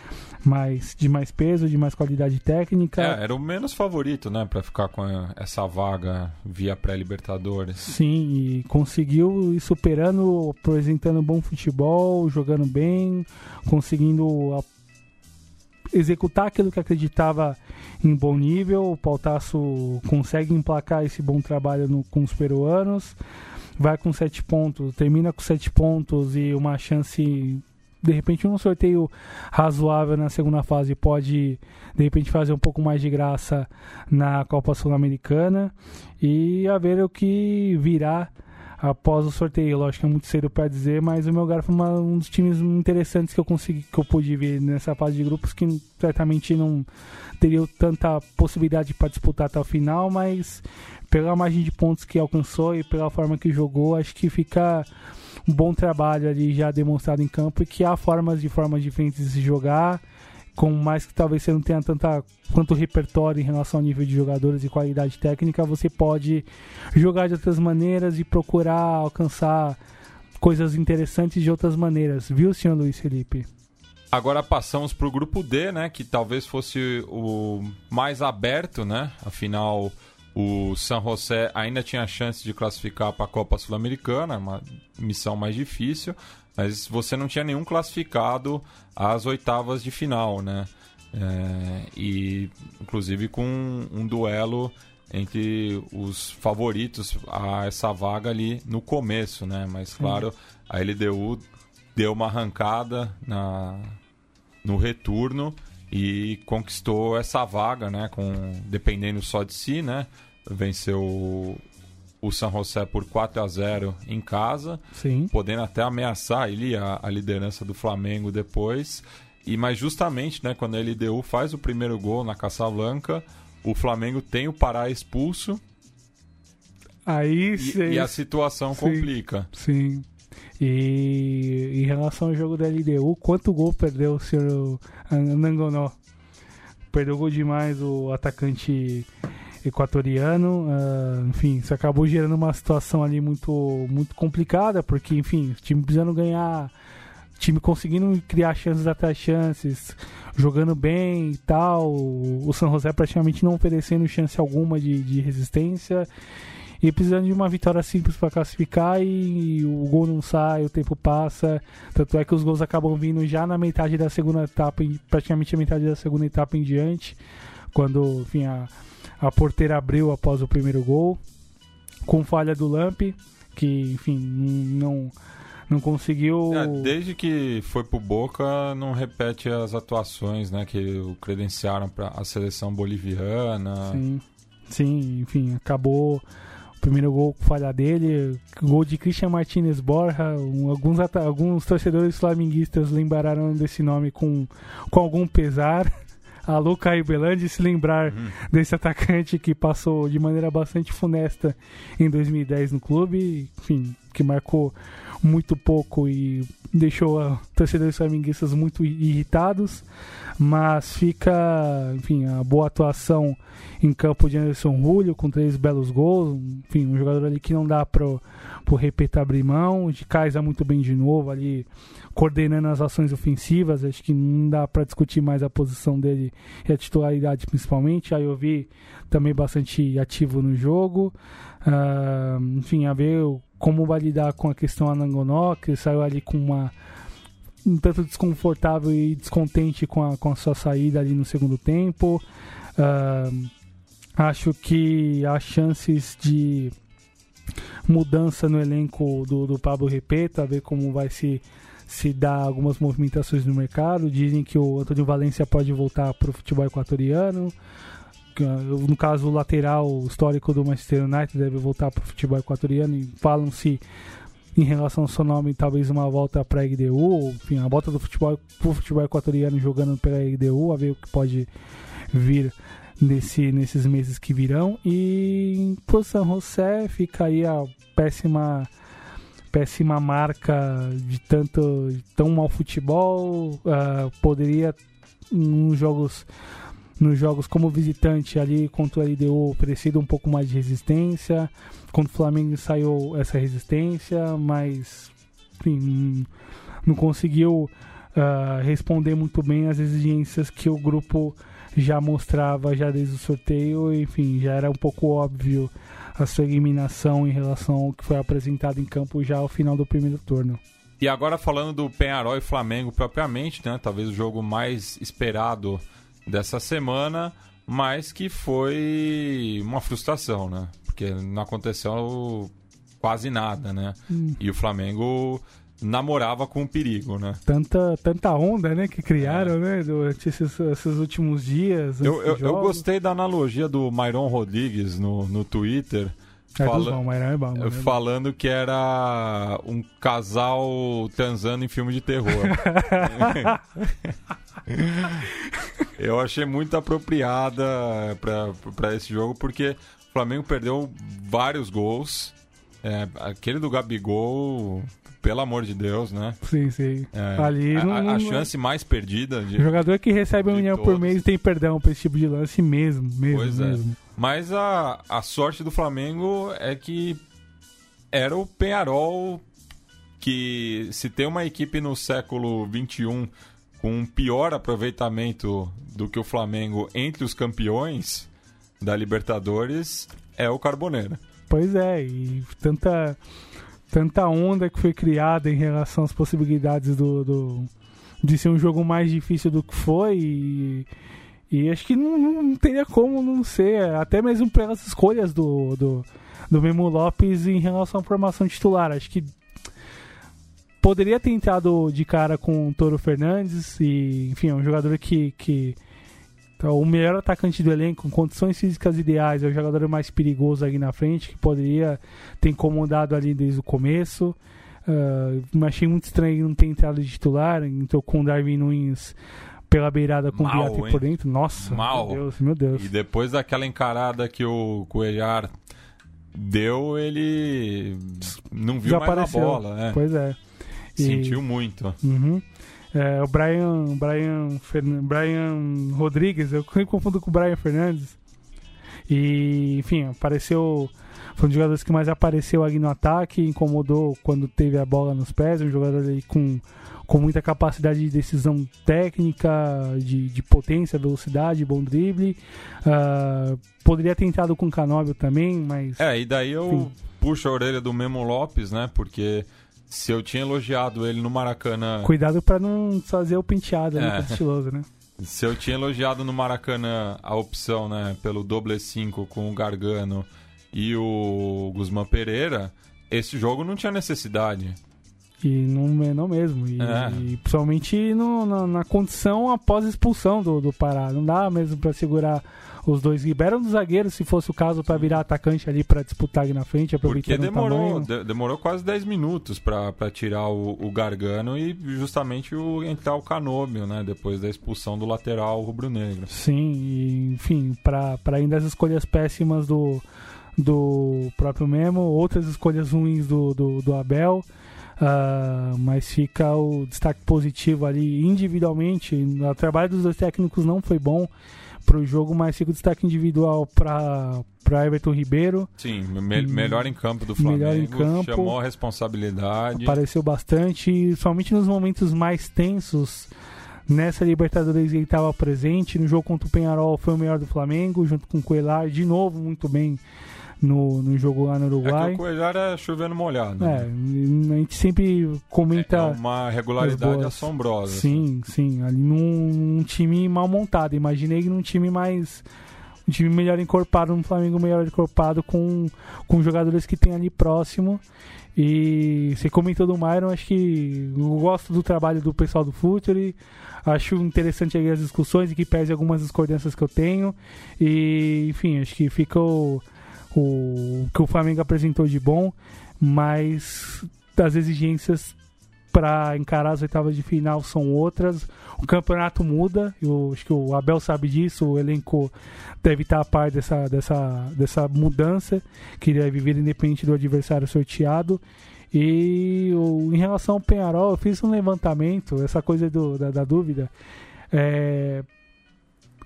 mais de mais peso, de mais qualidade técnica. É, era o menos favorito, né, para ficar com essa vaga via pré-Libertadores. Sim, e conseguiu ir superando, apresentando bom futebol, jogando bem, conseguindo executar aquilo que acreditava em bom nível. O Pautaço consegue emplacar esse bom trabalho no, com os peruanos. Vai com sete pontos, termina com sete pontos e uma chance de repente um sorteio razoável na segunda fase pode de repente fazer um pouco mais de graça na Copa Sul-Americana e a ver o que virá após o sorteio. Lógico que é muito cedo para dizer, mas o meu lugar foi uma, um dos times interessantes que eu consegui que eu pude ver nessa fase de grupos que certamente não teria tanta possibilidade para disputar até o final, mas pela margem de pontos que alcançou e pela forma que jogou, acho que fica um bom trabalho ali já demonstrado em campo e que há formas de formas diferentes de se jogar, com mais que talvez você não tenha tanta quanto repertório em relação ao nível de jogadores e qualidade técnica, você pode jogar de outras maneiras e procurar alcançar coisas interessantes de outras maneiras, viu, senhor Luiz Felipe? Agora passamos para o grupo D, né, que talvez fosse o mais aberto, né? Afinal, o San José ainda tinha chance de classificar para a Copa Sul-Americana, uma missão mais difícil, mas você não tinha nenhum classificado às oitavas de final, né? É, e inclusive com um, um duelo entre os favoritos a essa vaga ali no começo, né? Mas claro, a LDU deu uma arrancada na, no retorno e conquistou essa vaga, né? Com dependendo só de si, né? Venceu o San José por 4 a 0 em casa, Sim. podendo até ameaçar ali a, a liderança do Flamengo depois. E mas justamente, né, quando a LDU faz o primeiro gol na Casablanca, o Flamengo tem o Pará expulso. Aí e, e a situação sim, complica. Sim. E em relação ao jogo da LDU, quanto gol perdeu o senhor Nangonó? Perdeu gol demais o atacante equatoriano. Uh, enfim, isso acabou gerando uma situação ali muito, muito complicada, porque, enfim, o time precisando ganhar, time conseguindo criar chances atrás chances, jogando bem e tal. O San José praticamente não oferecendo chance alguma de, de resistência e precisando de uma vitória simples para classificar e, e, o gol não sai, o tempo passa. Tanto é que os gols acabam vindo já na metade da segunda etapa, praticamente a metade da segunda etapa em diante, quando enfim, a, a porteira abriu após o primeiro gol, com falha do Lamp, que enfim não não conseguiu. É, desde que foi pro Boca, não repete as atuações, né, que o credenciaram para a seleção boliviana. Sim, sim, enfim, acabou primeiro gol com falha dele, gol de Christian Martinez Borja. Um, alguns, alguns torcedores flamenguistas lembraram desse nome com, com algum pesar. A Luca Ibelandi se lembrar uhum. desse atacante que passou de maneira bastante funesta em 2010 no clube, enfim, que marcou muito pouco e deixou a torcedores flamenguistas muito irritados, mas fica, enfim, a boa atuação em campo de Anderson Julio com três belos gols, enfim, um jogador ali que não dá pro, pro Repeta abrir mão, de Kaisa muito bem de novo ali, coordenando as ações ofensivas, acho que não dá para discutir mais a posição dele e a titularidade principalmente, aí eu vi também bastante ativo no jogo, uh, enfim, a ver como vai lidar com a questão Anangonó, que saiu ali com uma um tanto desconfortável e descontente com a, com a sua saída ali no segundo tempo. Uh, acho que as chances de mudança no elenco do, do Pablo Repeta, ver como vai se, se dar algumas movimentações no mercado. Dizem que o Antônio Valência pode voltar para o futebol equatoriano. No caso, o lateral histórico do Manchester United deve voltar para o futebol equatoriano e falam-se em relação ao seu nome, talvez uma volta para a EGDU, enfim, a volta do futebol para o futebol equatoriano jogando pela EGDU, a ver o que pode vir nesse, nesses meses que virão. E pro San José fica aí a péssima péssima marca de tanto de tão mal futebol, uh, poderia nos jogos nos jogos como visitante ali contra o LDU oferecido um pouco mais de resistência. Contra o Flamengo saiu essa resistência, mas enfim, não conseguiu uh, responder muito bem às exigências que o grupo já mostrava já desde o sorteio. Enfim, já era um pouco óbvio a sua eliminação em relação ao que foi apresentado em campo já ao final do primeiro turno. E agora falando do Penharol e Flamengo propriamente, né? Talvez o jogo mais esperado dessa semana, mas que foi uma frustração, né? Porque não aconteceu quase nada, né? Hum. E o Flamengo namorava com o perigo, né? Tanta, tanta onda, né, que criaram, é. né, durante esses, esses últimos dias. Eu, eu, eu, gostei da analogia do Myron Rodrigues no, no Twitter. É fala... bom, é bom, é falando que era um casal transando em filme de terror. eu achei muito apropriada para esse jogo, porque o Flamengo perdeu vários gols. É, aquele do Gabigol, pelo amor de Deus, né? Sim, sim. É, Ali a, não, a, chance mais perdida. De, o jogador que recebe um milhão por mês tem perdão pra esse tipo de lance mesmo, mesmo, pois é. mesmo. É. Mas a, a sorte do Flamengo é que era o Penharol que se tem uma equipe no século XXI com um pior aproveitamento do que o Flamengo entre os campeões da Libertadores é o Carboneira. Pois é, e tanta, tanta onda que foi criada em relação às possibilidades do, do de ser um jogo mais difícil do que foi e, e acho que não, não, teria como não ser, até mesmo pelas escolhas do, do, do Memo Lopes em relação à formação titular. Acho que poderia ter entrado de cara com o Toro Fernandes e, enfim, é um jogador que, que é o melhor atacante do elenco, com condições físicas ideais, é o jogador mais perigoso ali na frente, que poderia ter incomodado ali desde o começo. Uh, achei muito estranho não ter entrado de titular, entrou com o Darwin Nunes pela beirada com Mal, o Viati por dentro. Nossa, Mal. meu Deus, meu Deus. E depois daquela encarada que o Coelhar deu, ele não viu mais a bola. Né? Pois é. Sentiu muito. Uhum. É, o Brian, Brian, Fern... Brian Rodrigues, eu confundo com o Brian Fernandes. E, enfim, apareceu. Foi um dos jogadores que mais apareceu ali no ataque, incomodou quando teve a bola nos pés. Um jogador ali com, com muita capacidade de decisão técnica, de, de potência, velocidade, bom drible. Uh, poderia ter entrado com o Canóbio também, mas. É, e daí eu enfim. puxo a orelha do Memo Lopes, né? Porque se eu tinha elogiado ele no Maracanã. Cuidado para não fazer o penteado ali, é. Tá estiloso, né? Se eu tinha elogiado no Maracanã a opção, né, pelo doble 5 com o Gargano e o Guzmán Pereira, esse jogo não tinha necessidade. E não, não mesmo. E, É. e principalmente no- na, na condição após a expulsão do, do Pará. Não dá mesmo pra segurar os dois. Liberam dos zagueiros, se fosse o caso, pra virar atacante ali pra disputar ali na frente, Porque aproveitando demorou, de- demorou quase 10 minutos pra tirar o, o Gargano e justamente o, entrar o Canôbio, né? Depois da expulsão do lateral rubro-negro. Sim, e, enfim, para ainda as escolhas péssimas do, do próprio Memo, outras escolhas ruins do, do, do Abel, ah, mas fica o destaque positivo ali individualmente. O trabalho dos dois técnicos não foi bom para o jogo, mas fica o destaque individual para Everton Ribeiro. Sim, me- melhor em campo do melhor Flamengo, em campo. chamou a responsabilidade. Apareceu bastante, somente nos momentos mais tensos. Nessa Libertadores ele estava presente. No jogo contra o Penharol foi o melhor do Flamengo, junto com o Coelar, de novo muito bem no, no jogo lá no É que Uruguai. o Coelhar é chovendo molhado. É, né? a gente sempre É comenta. uma regularidade assombrosa. assim. Sim, sim. Ali num, num time mal montado. Imaginei num time mais. Um time melhor encorpado, um Flamengo melhor encorpado com, com jogadores que tem ali próximo. E você comentou do Myron, acho que eu gosto do trabalho do pessoal do Futuri. Acho interessante aí as discussões e que pese algumas discordâncias que eu tenho. E, enfim, acho que fica o, o que o Flamengo apresentou de bom, mas as exigências para encarar as oitavas de final são outras. O campeonato muda, eu acho que o Abel sabe disso, o elenco deve estar a par dessa, dessa, dessa mudança que deve vir independente do adversário sorteado. E em relação ao Penharol, eu fiz um levantamento, essa coisa do- da, da dúvida. É,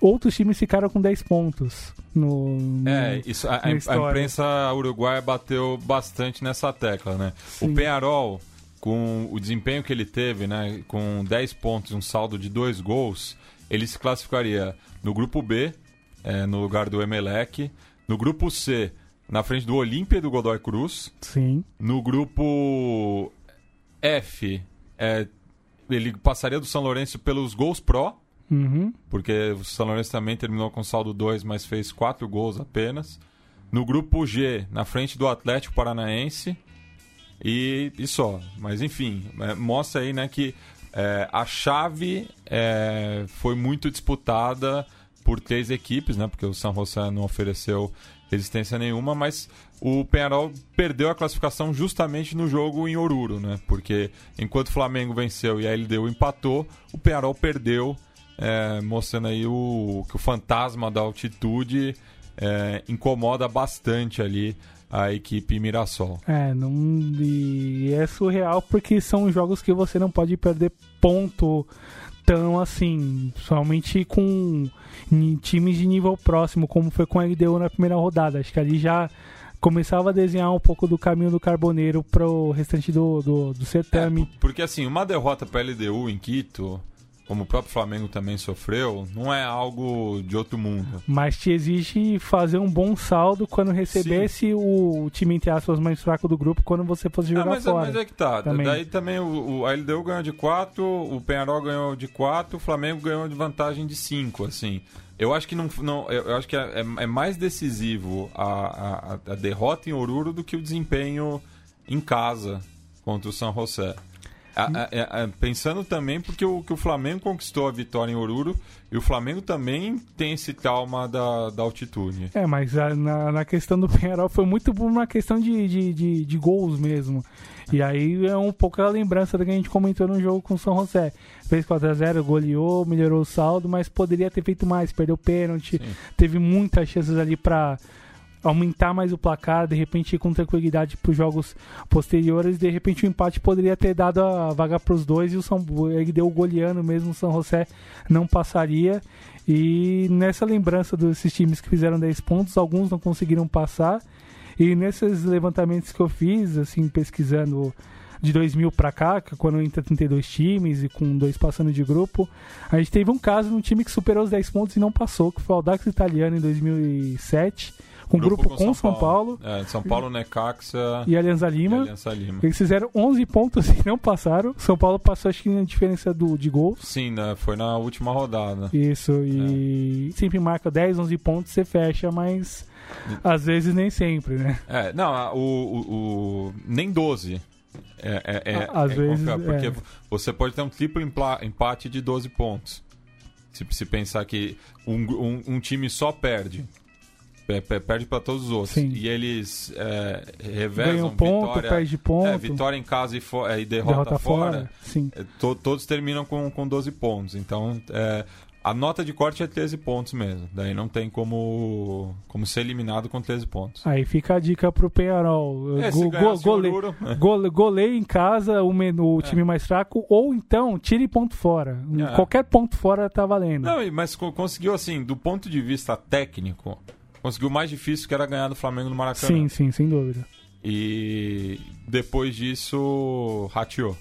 outros times ficaram com 10 pontos no, É, isso, a, a- imprensa uruguaia bateu bastante nessa tecla, né? Sim. O Penharol, com o desempenho que ele teve, né, com 10 pontos e um saldo de dois gols, ele se classificaria no grupo B, é, no lugar do Emelec, no grupo C, na frente do Olímpia e do Godoy Cruz, Sim, no grupo F, é, ele passaria do São Lourenço pelos gols pró, uhum, porque o São Lourenço também terminou com saldo 2, mas fez 4 gols apenas. No grupo G, na frente do Atlético Paranaense. E, e só. Mas enfim, é, mostra aí né, que é, a chave é, foi muito disputada por três equipes, né? Porque o São José não ofereceu resistência nenhuma, mas o Penharol perdeu a classificação justamente no jogo em Oruro, né? Porque enquanto o Flamengo venceu e a LDU empatou, o Penharol perdeu, é, mostrando aí o, que o fantasma da altitude é, incomoda bastante ali a equipe Mirassol. É, não, e é surreal porque são jogos que você não pode perder ponto tão assim, somente com times de nível próximo, como foi com a LDU na primeira rodada. Acho que ali já começava a desenhar um pouco do caminho do Carboneiro pro restante do, do, do É, porque assim, uma derrota para a LDU em Quito, como o próprio Flamengo também sofreu, não é algo de outro mundo. Mas te exige fazer um bom saldo quando recebesse o time, entre aspas, mais fraco do grupo, quando você fosse Ah, jogar mas, é- fora. mas é que tá. também. Daí também o, o- a LDU ganhou de 4, o Penharol ganhou de 4, o Flamengo ganhou de vantagem de 5, assim. Eu acho que não, não eu eu acho que é, é mais decisivo a, a, a derrota em Oruro do que o desempenho em casa contra o São José. A- a- a- pensando também porque o, que o Flamengo conquistou a vitória em Oruro e o Flamengo também tem esse trauma da, da altitude. É, mas na, na questão do Penharol foi muito por uma questão de, de, de, de gols mesmo. E aí é um pouco a lembrança do que a gente comentou no jogo com o São José. Fez 4x0, goleou, melhorou o saldo, mas poderia ter feito mais, perdeu pênalti. Sim. Teve muitas chances ali pra aumentar mais o placar, de repente ir com tranquilidade para os jogos posteriores, de repente o empate poderia ter dado a vaga para os dois e o São ele deu o goleano mesmo, o São José não passaria. E nessa lembrança desses times que fizeram 10 pontos, alguns não conseguiram passar. E nesses levantamentos que eu fiz, assim, pesquisando de 2000 para cá, é quando entra 32 times e com dois passando de grupo, a gente teve um caso num time que superou os 10 pontos e não passou, que foi o Audax Italiano em 2007, com grupo, com, São Paulo, É, São Paulo, Necaxa e Alianza e Lima. Aliança Lima. Eles fizeram 11 pontos e não passaram. São Paulo passou, acho que na diferença do, de gols. Sim, né? foi na última rodada. Isso, e sempre marca 10, 11 pontos, você fecha, mas às vezes nem sempre, né? É, não, o, o, o- nem 12. É, é, é, Às é vezes, porque é. você pode ter um triplo empate de 12 pontos. Se, se pensar que um, um, um time só perde, pe- pe- perde para todos os outros, Sim. e eles é, revezam Ganha um ponto, vitória, perde ponto, é, vitória em casa e, é, e derrota, derrota fora, fora. Sim. é, to- todos terminam com, com 12 pontos. Então, é, a nota de corte é 13 pontos mesmo. Daí não tem como, como ser eliminado com 13 pontos. Aí fica a dica pro Penharol. É, Go- go- o gole- é. em casa o, men- o É. time mais fraco, ou então tire ponto fora. É. Qualquer ponto fora tá valendo. Não, mas co- conseguiu assim, do ponto de vista técnico, conseguiu o mais difícil que era ganhar do Flamengo no Maracanã. sim, sim, sem dúvida. E depois disso, rateou.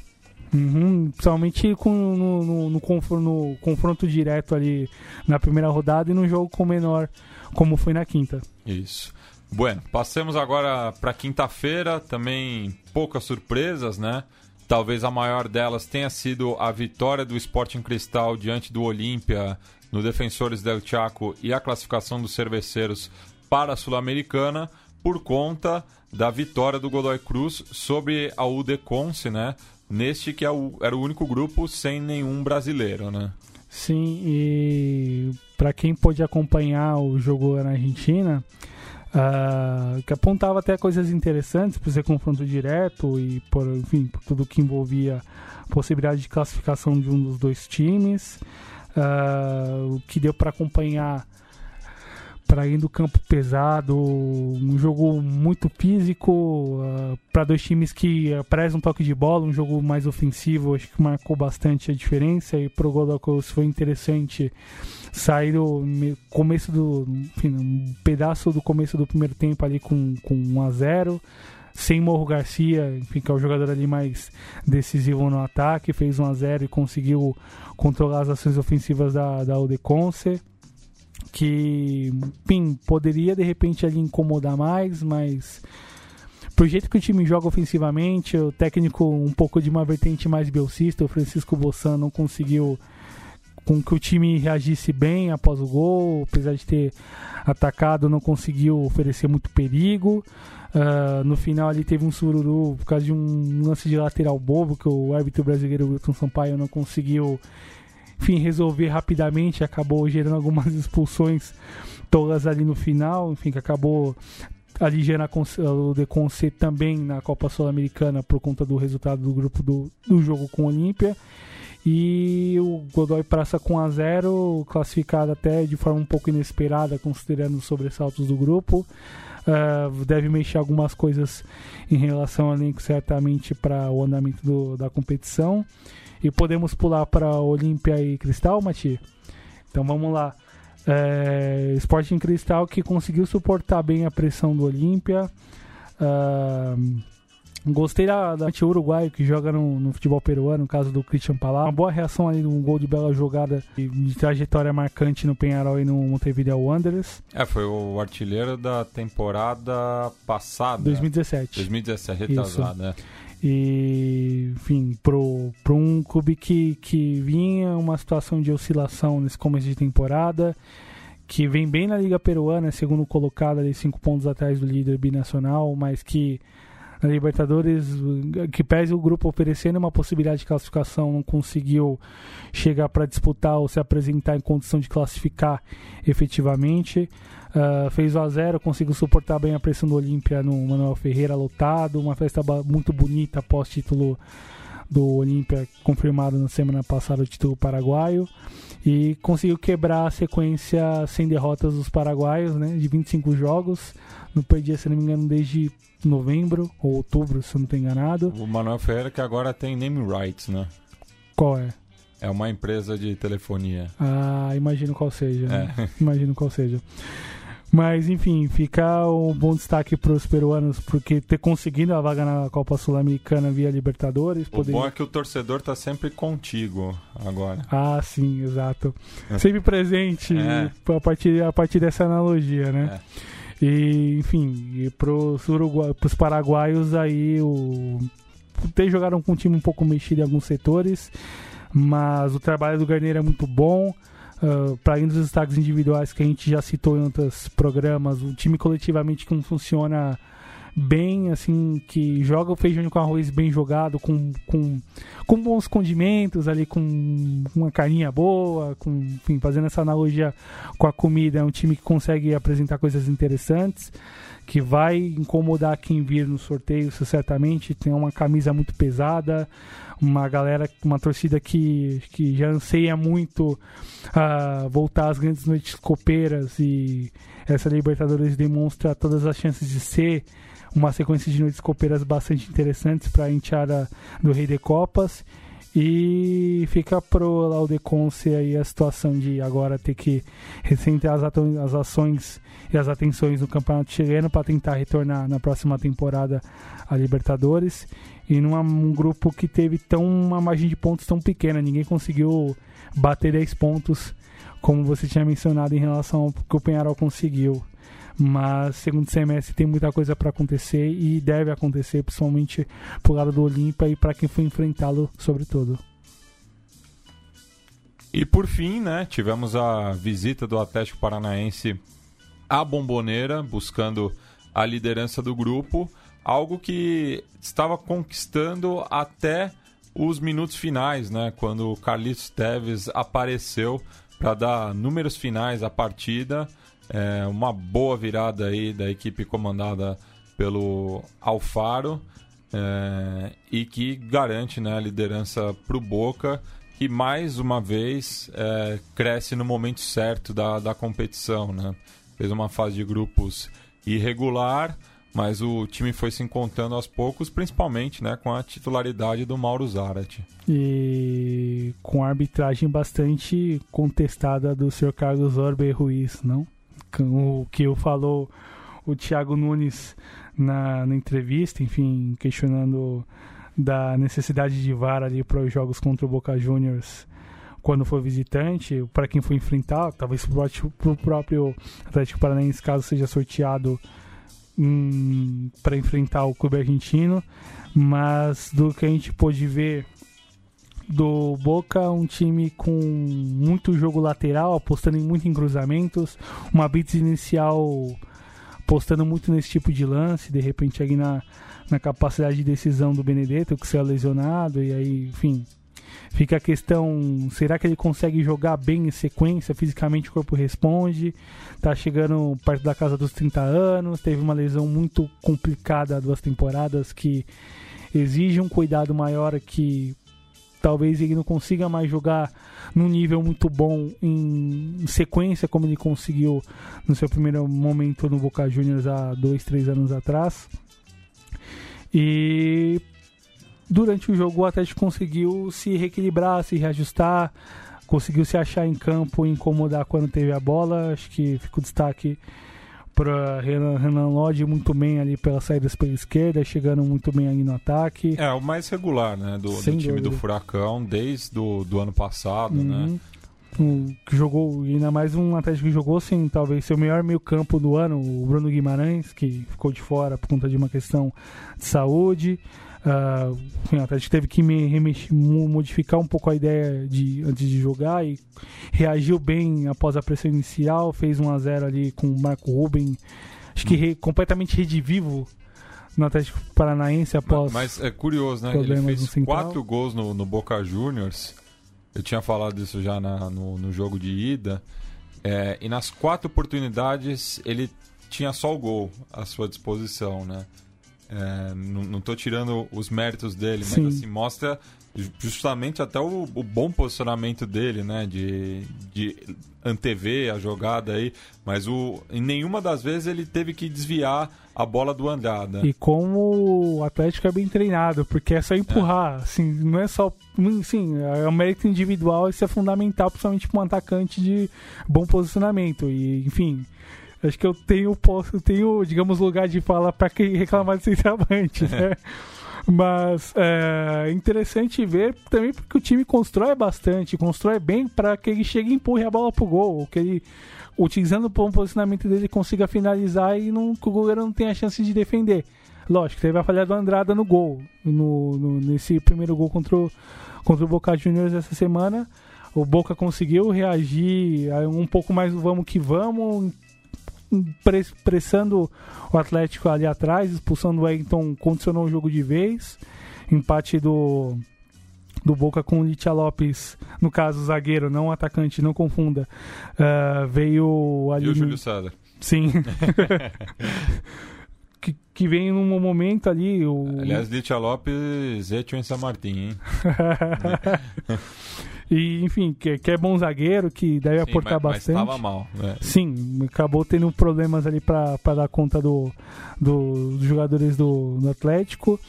Uhum, principalmente com, no, no- no confro- no confronto direto ali na primeira rodada e no jogo com o menor, como foi na quinta. Isso. Bueno, passemos agora para quinta-feira, também poucas surpresas, né? Talvez a maior delas tenha sido a vitória do Sporting Cristal diante do Olímpia no Defensores del Chaco e a classificação dos cerveceiros para a Sul-Americana por conta da vitória do Godoy Cruz sobre a UDECONCE, né? Neste que é era o único grupo sem nenhum brasileiro, né? Sim, e para quem pôde acompanhar o jogo na Argentina, ah, que apontava até coisas interessantes por ser confronto direto e por, enfim, por tudo que envolvia a possibilidade de classificação de um dos dois times. Ah, o que deu para acompanhar para ir do campo pesado, um jogo muito físico, para dois times que uh, prezam um toque de bola, um jogo mais ofensivo, acho que marcou bastante a diferença e pro Godoy Cruz foi interessante sair do me- começo do, enfim, um pedaço do começo do primeiro tempo ali com, com 1 a 0 sem Morro Garcia, enfim, que é o jogador ali mais decisivo no ataque, fez 1 a 0 e conseguiu controlar as ações ofensivas da, da Udeconce que, enfim, poderia de repente ali incomodar mais, mas pro jeito que o time joga ofensivamente, o técnico um pouco de uma vertente mais belcista, o Francisco Bossan não conseguiu com que o time reagisse bem após o gol, apesar de ter atacado, não conseguiu oferecer muito perigo. Ah, no final ali teve um sururu por causa de um lance de lateral bobo que o árbitro brasileiro Wilton Sampaio não conseguiu enfim, resolver rapidamente, acabou gerando algumas expulsões todas ali no final, enfim, que acabou ali gerando o Deconce também na Copa Sul-Americana por conta do resultado do grupo do, do jogo com o Olímpia. E o Godoy Praça com 1 a 0 classificado até de forma um pouco inesperada, considerando os sobressaltos do grupo. Ah, deve mexer algumas coisas em relação ao elenco, certamente, para o andamento do- da competição. E podemos pular para Olímpia e Cristal, Mati? Então vamos lá. É, Sporting Cristal que conseguiu suportar bem a pressão do Olímpia. Ah, gostei da, da uruguaio que joga no, no futebol peruano, no caso do Christian Palau. Uma boa reação ali num gol de bela jogada e de trajetória marcante no Penharol e no Montevideo Wanderers. É, foi o artilheiro da temporada passada. 2017. 2017, retrasado, né? E, enfim, pro, pro um clube que, que vinha uma situação de oscilação nesse começo de temporada, que vem bem na Liga Peruana, segundo colocado ali, cinco pontos atrás do líder binacional, mas que na Libertadores, que pese o grupo oferecendo uma possibilidade de classificação, não conseguiu chegar para disputar ou se apresentar em condição de classificar efetivamente. Uh, fez o a 0 conseguiu suportar bem a pressão do Olímpia no Manuel Ferreira lotado, uma festa muito bonita após título do Olímpia confirmado na semana passada o título paraguaio. E conseguiu quebrar a sequência sem derrotas dos paraguaios, né, de 25 jogos, não perdia, se não me engano, desde novembro ou outubro, se eu não estou enganado. O Manuel Ferreira que agora tem name rights, né? Qual é? É uma empresa de telefonia. Ah, imagino qual seja. né? É. Imagino qual seja. Mas, enfim, fica um bom destaque para os peruanos, porque ter conseguido a vaga na Copa Sul-Americana via Libertadores. O poderia- bom é que o torcedor tá sempre contigo agora. Ah, sim, exato. É. Sempre presente É. a, partir, a partir dessa analogia, né? E, enfim, e pros, pros paraguaios aí, o... jogaram com um time um pouco mexido em alguns setores, mas o trabalho do Garneiro é muito bom. Uh, para além dos destaques individuais que a gente já citou em outros programas, o time coletivamente que não funciona bem, assim, que joga o feijão com arroz bem jogado, com, com, com bons condimentos ali, com uma carninha boa, com, enfim, fazendo essa analogia com a comida, é um time que consegue apresentar coisas interessantes, que vai incomodar quem vir no sorteio, certamente, tem uma camisa muito pesada, uma galera, uma torcida que, que já anseia muito uh, voltar às grandes noites copeiras e essa Libertadores demonstra todas as chances de ser uma sequência de noites copeiras bastante interessantes para a enteada do Rei de Copas. E fica pro Laudeconce aí a situação de agora ter que recentrar as, as ações e as atenções no Campeonato Chileno para tentar retornar na próxima temporada a Libertadores. E num grupo que teve tão uma margem de pontos tão pequena, ninguém conseguiu bater 10 pontos, como você tinha mencionado em relação ao que o Penharol conseguiu. Mas segundo semestre tem muita coisa para acontecer e deve acontecer, principalmente pro lado do Olímpia e para quem for enfrentá-lo, sobretudo. E por fim, né, tivemos a visita do Atlético Paranaense à Bomboneira, buscando a liderança do grupo, algo que estava conquistando até os minutos finais, né, quando o Carlitos Teves apareceu para dar números finais à partida é, uma boa virada aí da equipe comandada pelo Alfaro é, e que garante né, a liderança para o Boca, que mais uma vez é, cresce no momento certo da, da competição. Né? Fez uma fase de grupos irregular, mas o time foi se encontrando aos poucos, principalmente né, com a titularidade do Mauro Zarate. E com a arbitragem bastante contestada do Sr. Carlos Orbe Ruiz, não? O que falou o Thiago Nunes na, na entrevista, enfim, questionando da necessidade de VAR ali para os jogos contra o Boca Juniors quando for visitante, para quem for enfrentar, talvez para o próprio Atlético Paranaense, caso seja sorteado hum, para enfrentar o clube argentino, mas do que a gente pôde ver do Boca, um time com muito jogo lateral, apostando muito em cruzamentos, uma blitz inicial apostando muito nesse tipo de lance, de repente aí na, na capacidade de decisão do Benedetto, que é lesionado, e aí, enfim, fica a questão, será que ele consegue jogar bem em sequência, fisicamente o corpo responde, tá chegando perto da casa dos 30 anos, teve uma lesão muito complicada há duas temporadas que exige um cuidado maior que talvez ele não consiga mais jogar num nível muito bom em sequência como ele conseguiu no seu primeiro momento no Boca Juniors há dois, três anos atrás. E durante o jogo o Atlético conseguiu se reequilibrar, se reajustar, conseguiu se achar em campo e incomodar quando teve a bola. Acho que fica o destaque para Renan, Renan Lodge muito bem ali pelas saídas pela esquerda, chegando muito bem ali no ataque. É, o mais regular, né, do, do time dúvida. do Furacão desde do, do ano passado, né? uhum. né? Um, que jogou, ainda mais um Atlético que jogou assim, talvez seu melhor meio campo do ano, o Bruno Guimarães, que ficou de fora por conta de uma questão de saúde. Uh, o Atlético teve que me remexer, modificar um pouco a ideia de, antes de jogar e reagiu bem após a pressão inicial, fez 1 a 0 ali com o Marco Ruben, acho que re, completamente redivivo no Atlético Paranaense após. Mas, mas é curioso, né? Ele fez quatro gols no, no, Boca Juniors. Eu tinha falado disso já na, no, no jogo de ida. É, e nas quatro oportunidades ele tinha só o gol à sua disposição, né? É, não, estou tirando os méritos dele, Sim. mas assim, mostra justamente até o, o, bom posicionamento dele, né? De, de antever a jogada aí, mas o, em nenhuma das vezes ele teve que desviar a bola do Andrada. E como o Atlético é bem treinado, porque é só empurrar, é. assim, não é só. Sim, é um mérito individual, isso é fundamental, principalmente para um atacante de bom posicionamento. E, enfim, Acho que eu tenho, posso, tenho, digamos, lugar de falar para quem reclamar de centroavante, né? Mas é interessante ver também porque o time constrói bastante, constrói bem para que ele chegue e empurre a bola pro gol, que ele, utilizando o posicionamento dele, consiga finalizar e não, que o goleiro não tenha a chance de defender. Lógico, teve a falha do Andrada no gol, no, no, nesse primeiro gol contra o, contra o Boca Juniors essa semana. O Boca conseguiu reagir um pouco mais vamos que vamos, pressando o Atlético ali atrás, expulsando o Wellington, condicionou o jogo de vez. Empate do do Boca com o Litia Lopes, no caso zagueiro, não atacante, não confunda. Uh, veio ali. E o Júlio César. Sim. que, que vem num momento ali. O... Aliás, Litia Lopes, San Martín, hein? e, enfim, que, que, é bom zagueiro, que deve Sim, aportar mas, bastante. Mas mal. É. Sim, acabou tendo problemas ali para dar conta do, do, dos jogadores do, do Atlético.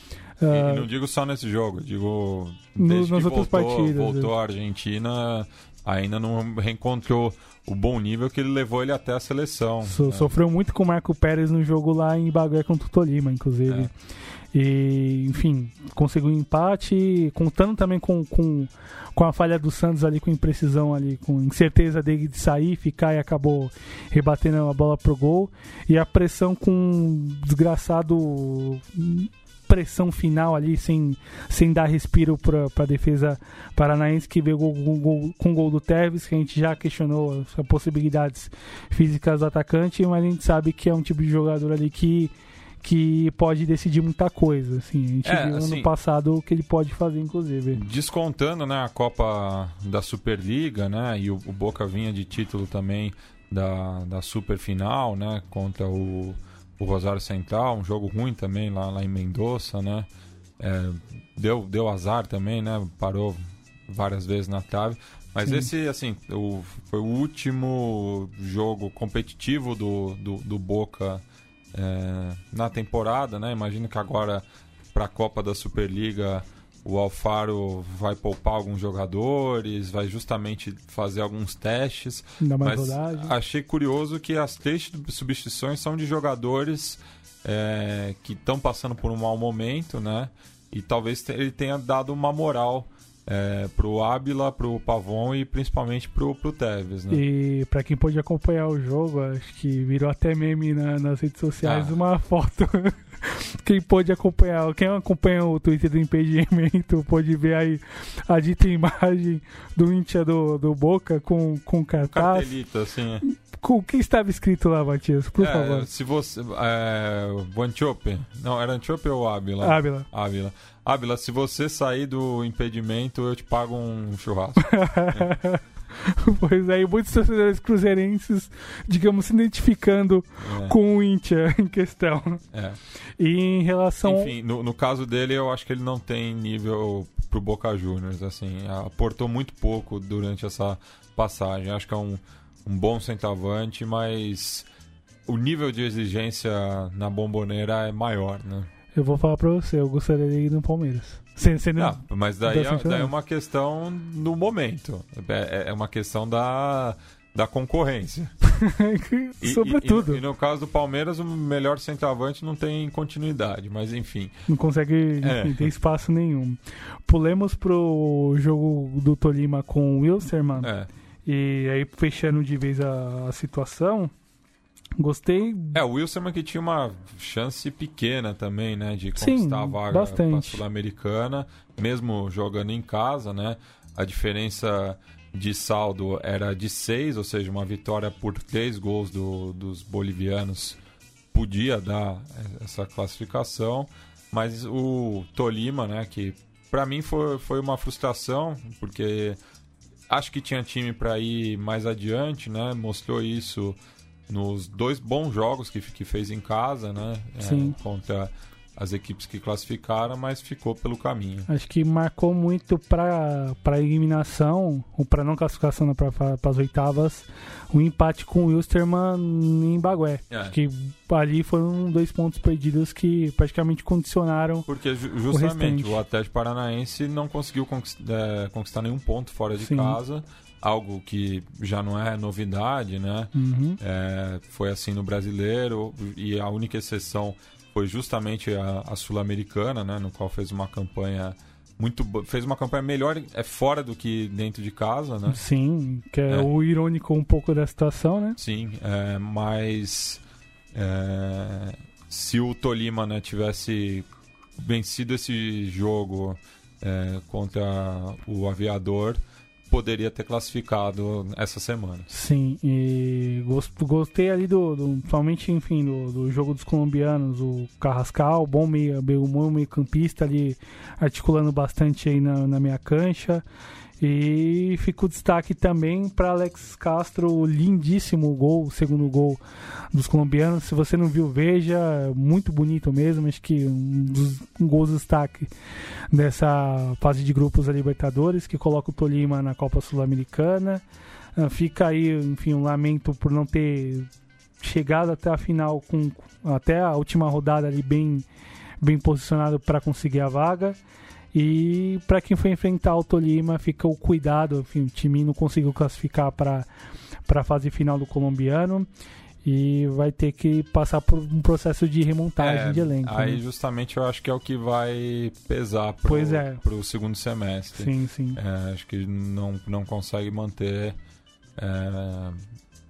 Uh, não digo só nesse jogo, digo desde no, nas outras voltou, partidas. voltou é. a Argentina, ainda não reencontrou o bom nível que ele levou ele até a seleção. So, né? Sofreu muito com o Marco Pérez no jogo lá em Bagué contra o Tolima, inclusive. É. E, enfim, conseguiu um empate, contando também com, com, com a falha do Santos ali, com imprecisão ali, com incerteza dele de sair, ficar e acabou rebatendo a bola pro gol. E a pressão com um desgraçado pressão final ali, sem, sem dar respiro para a defesa paranaense, que veio com, com o gol do Tevez, que a gente já questionou as possibilidades físicas do atacante, mas a gente sabe que é um tipo de jogador ali que que pode decidir muita coisa. Assim. A gente é, viu assim, ano passado o que ele pode fazer, inclusive. Descontando né, a Copa da Superliga, né? E o, o Boca vinha de título também da, da Super Final, né? Contra o, o Rosário Central, um jogo ruim também lá, lá em Mendoza, né? É, deu, deu azar também, né? Parou várias vezes na trave. Mas Sim. esse, assim, o, foi o último jogo competitivo do, do, do Boca é, na temporada, né? Imagino que agora para a Copa da Superliga o Alfaro vai poupar alguns jogadores, vai justamente fazer alguns testes. Mais mas rodagem. achei curioso que as três substituições são de jogadores é, que estão passando por um mau momento, né? E talvez ele tenha dado uma moral é, pro Ábila, pro Pavon e principalmente pro, pro Tevez, né? E para quem pôde acompanhar o jogo, acho que virou até meme na, nas redes sociais ah. uma foto quem pode acompanhar, quem acompanha o Twitter do impedimento pode ver aí a dita imagem do Intia do, do Boca com, com cartaz. Cartelita, assim. É. Com o que estava escrito lá, Matias? Por é, favor. Se você. É, Antiope. Não, era Antiope ou Ávila? Ávila. Ávila. Ávila, se você sair do impedimento, eu te pago um churrasco. é. pois aí, muitos torcedores cruzeirenses, digamos, se identificando é. com o Inter em questão. É. E em relação. Enfim, no, no, caso dele, eu acho que ele não tem nível pro Boca Juniors, assim, aportou muito pouco durante essa passagem. Acho que é um, um bom centroavante, mas o nível de exigência na bomboneira é maior, né? Eu vou falar pra você, eu gostaria de ir no Palmeiras. Não, mas daí é, daí é uma questão no momento. É, é uma questão da, da concorrência. Sobretudo. E, e, e, no caso do Palmeiras, o melhor centroavante não tem continuidade, mas enfim. Não consegue é. ter espaço nenhum. Pulemos pro jogo do Tolima com o Wilstermann. É. E aí, fechando de vez a, a situação, Gostei. É, o Wilson que tinha uma chance pequena também, né? De conquistar Sim, a vaga Sul-Americana, mesmo jogando em casa, né? A diferença de saldo era de seis, ou seja, uma vitória por três gols do, dos bolivianos podia dar essa classificação, mas o Tolima, né, que para mim foi, foi uma frustração, porque acho que tinha time para ir mais adiante, né? Mostrou isso nos dois bons jogos que, que fez em casa, né? É, contra as equipes que classificaram, mas ficou pelo caminho. Acho que marcou muito para a eliminação, ou para não classificação para as oitavas, o um empate com o Wilstermann em Bagué. É. Acho que ali foram dois pontos perdidos que praticamente condicionaram. Porque justamente o, o Atlético Paranaense não conseguiu conquistar, é, conquistar nenhum ponto fora de Sim. casa algo que já não é novidade, né? Uhum. É, foi assim no brasileiro e a única exceção foi justamente a, a sul-americana, né? No qual fez uma campanha muito fez uma campanha melhor é fora do que dentro de casa, né? Sim, que é, é. o irônico um pouco da situação, né? Sim, é, mas é, se o Tolima né, tivesse vencido esse jogo é, contra o Aviador poderia ter classificado essa semana. Sim, e gostei ali do, do enfim, do, do, jogo dos colombianos, o Carrascal, bom meio, meio, meio campista ali, articulando bastante aí na, na minha cancha. E fica o destaque também para Alex Castro, lindíssimo gol, segundo gol dos colombianos. Se você não viu, veja, muito bonito mesmo. Acho que um dos um gols de destaque dessa fase de grupos da Libertadores, que coloca o Tolima na Copa Sul-Americana. Ah, fica aí, enfim, um lamento por não ter chegado até a final, com até a última rodada ali bem, bem posicionado para conseguir a vaga. E para quem foi enfrentar o Tolima, fica o cuidado. Enfim, o time não conseguiu classificar para a fase final do colombiano e vai ter que passar por um processo de remontagem é, de elenco. Aí né? justamente eu acho que é o que vai pesar pro, pois é. pro segundo semestre. Sim, sim. É, acho que não, não consegue manter é,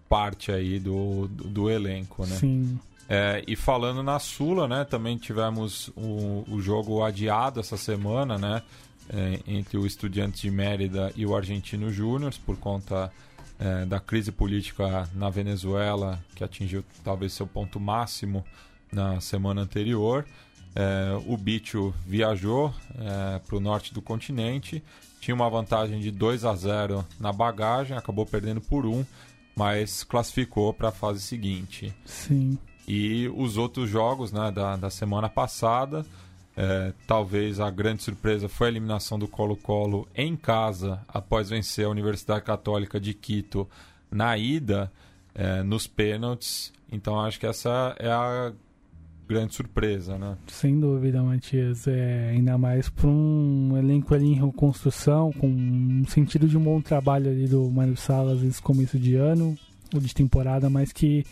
parte aí do, do, do, elenco, né? Sim. É, e falando na Sula, né, também tivemos o, o jogo adiado essa semana, né, é, entre o Estudiantes de Mérida e o Argentino Júnior, por conta é, da crise política na Venezuela, que atingiu talvez seu ponto máximo na semana anterior. É, o Bicho viajou é, para o norte do continente, tinha uma vantagem de 2 a 0 na bagagem, acabou perdendo por 1, um, mas classificou para a fase seguinte. Sim. E os outros jogos né, da, da semana passada, é, talvez a grande surpresa foi a eliminação do Colo-Colo em casa, após vencer a Universidade Católica de Quito na ida, é, nos pênaltis. Então acho que essa é a grande surpresa, né? Sem dúvida, Matias. É, ainda mais para um elenco ali em reconstrução, com um sentido de um bom trabalho ali do Mário Salas nesse começo de ano, de temporada, mas que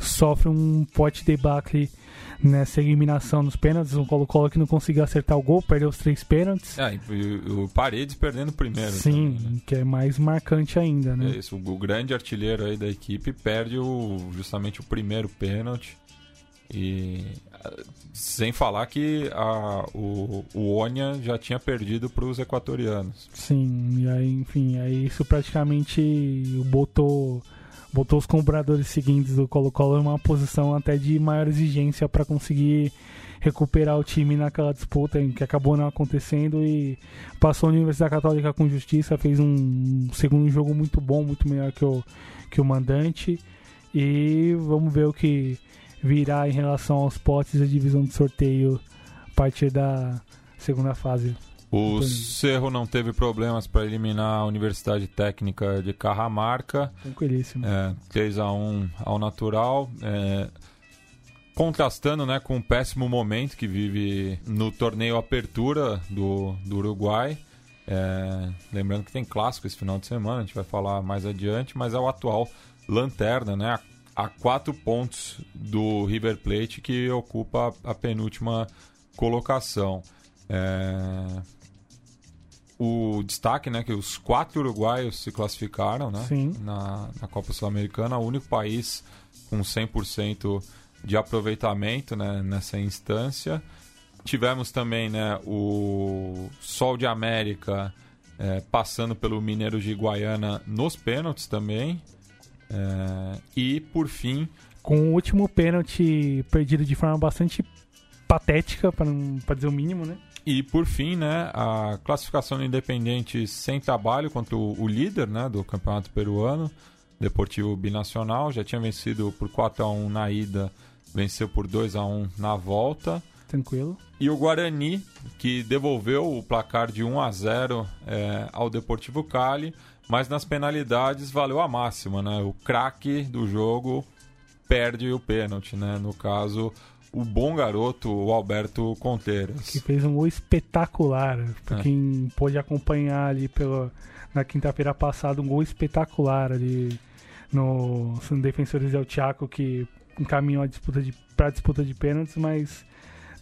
sofre um forte debacle nessa eliminação nos pênaltis. O Colo-Colo que não conseguiu acertar o gol, perdeu os três pênaltis. É, e o Paredes perdendo o primeiro. Sim, também, né? que é mais marcante ainda, né? É isso, o grande artilheiro aí da equipe perde o, justamente o primeiro pênalti. E sem falar que a, o, o Onia já tinha perdido para os equatorianos. Sim, e aí, enfim, aí isso praticamente botou botou os compradores seguintes do Colo-Colo em uma posição até de maior exigência para conseguir recuperar o time naquela disputa que acabou não acontecendo e passou a Universidade Católica com justiça, fez um segundo jogo muito bom, muito melhor que o, que o mandante e vamos ver o que virá em relação aos potes da divisão de sorteio a partir da segunda fase. O Cerro não teve problemas para eliminar a Universidade Técnica de Carramarca. Tranquilíssimo. É, 3 a 1 ao natural. É, contrastando né, com o péssimo momento que vive no torneio Apertura do, do Uruguai. É, lembrando que tem clássico esse final de semana, a gente vai falar mais adiante, mas é o atual lanterna, né? A, a quatro pontos do River Plate que ocupa a penúltima colocação. É, o destaque, né, que os quatro uruguaios se classificaram, né, na, na Copa Sul-Americana, o único país com 100% de aproveitamento, né, nessa instância. Tivemos também, né, o Sol de América é, passando pelo Mineiro de Guaiana nos pênaltis também. É, e, por fim... Com o último pênalti perdido de forma bastante patética, para dizer o mínimo, né? E por fim, né, a classificação do Independente sem trabalho contra o, líder né, do campeonato peruano, Deportivo Binacional, já tinha vencido por 4 a 1 na ida, venceu por 2 a 1 na volta. Tranquilo. E o Guarani, que devolveu o placar de 1 a 0 é, ao Deportivo Cali, mas nas penalidades valeu a máxima, né? O craque do jogo perde o pênalti, né? No caso, o bom garoto, o Alberto Conteiras. Que fez um gol espetacular. Pra é. quem pôde acompanhar ali pela, na quinta-feira passada, um gol espetacular ali no, no Defensores del Chaco, que encaminhou a disputa de, pra disputa de pênaltis, mas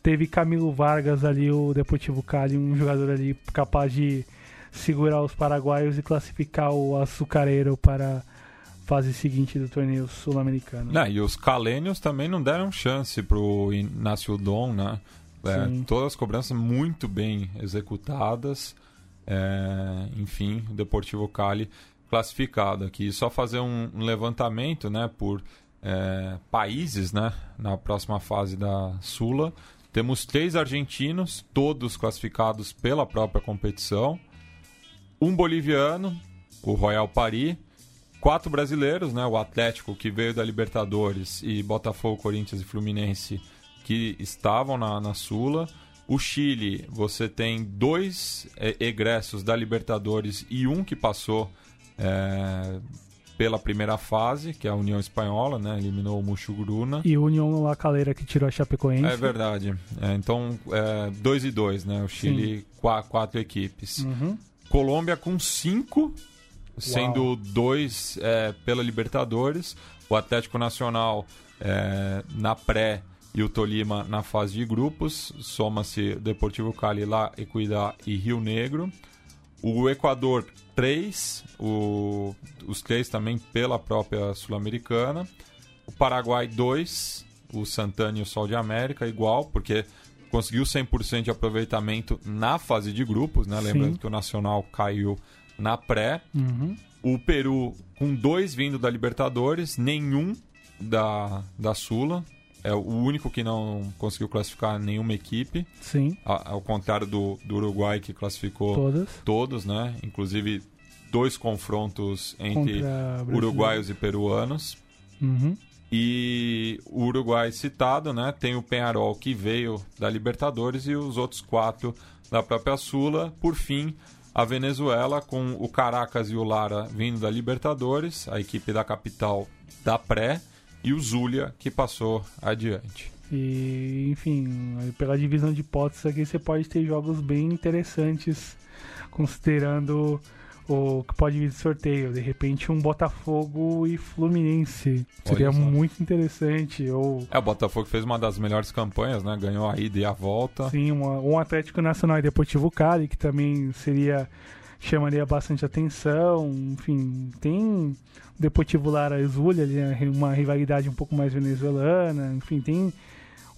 teve Camilo Vargas ali, o Deportivo Cali, um jogador ali capaz de segurar os paraguaios e classificar o açucareiro para fase seguinte do torneio sul-americano. e os calênios também não deram chance pro Inácio Dom, né? É, todas as cobranças muito bem executadas. É, enfim, o Deportivo Cali classificado aqui. Só fazer um, um levantamento né, por é, países né, na próxima fase da Sula. Temos três argentinos, todos classificados pela própria competição. Um boliviano, o Royal Paris. Quatro brasileiros, né, o Atlético, que veio da Libertadores, e Botafogo, Corinthians e Fluminense, que estavam na, na Sula. O Chile, você tem dois é, egressos da Libertadores e um que passou é, pela primeira fase, que é a União Espanhola, né? Eliminou o Muxuguruna. E o União La Calera que tirou a Chapecoense. É verdade. É, então, é, dois e dois, né? O Chile, quatro, quatro, equipes. Uhum. Colômbia com cinco, sendo Uau. dois é, pela Libertadores. O Atlético Nacional é, na pré e o Tolima na fase de grupos. Soma-se Deportivo Cali, lá, Equidad e Rio Negro. O Equador, três. O, os três também pela própria Sul-Americana. O Paraguai, dois. O Santana e o Sol de América, igual, porque conseguiu 100% de aproveitamento na fase de grupos, né? Lembrando Sim. que o Nacional caiu na pré. Uhum. O Peru com dois vindo da Libertadores, nenhum da, da Sula. É o único que não conseguiu classificar nenhuma equipe, Sim, a- ao contrário do, do Uruguai que classificou todas. todos, né? Inclusive dois confrontos entre uruguaios e peruanos. Uhum. E o Uruguai citado, né? Tem o Penharol que veio da Libertadores e os outros quatro da própria Sula. Por fim, a Venezuela com o Caracas e o Lara vindo da Libertadores, a equipe da capital da pré e o Zulia que passou adiante. E, enfim, pela divisão de hipóteses aqui você pode ter jogos bem interessantes, considerando o que pode vir de sorteio. De repente, um Botafogo e Fluminense. Seria Olha só. muito interessante. Ou, É, o Botafogo fez uma das melhores campanhas, né? Ganhou a ida e a volta. sim, uma- um Atlético Nacional e Deportivo Cali, que também seria chamaria bastante atenção. Enfim, tem o Deportivo Lara ali, né, uma rivalidade um pouco mais venezuelana. Enfim, tem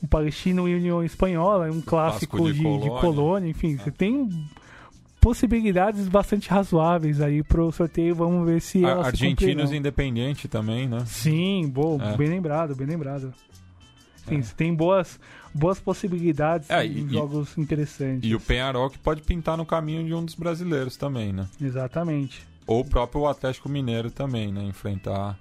um Palestino e União Espanhola, um clássico Clássico de, de de Colônia. colônia. Enfim, você tem possibilidades bastante razoáveis aí pro sorteio. Vamos ver se A- elas se Argentinos cumprirão. Independente também, né? Sim, boa, É. bem lembrado, bem lembrado. Sim, É. tem boas, boas possibilidades É, em e- jogos interessantes. E o Penharol que pode pintar no caminho de um dos brasileiros também, né? Exatamente. Ou o próprio Atlético Mineiro também, né? Enfrentar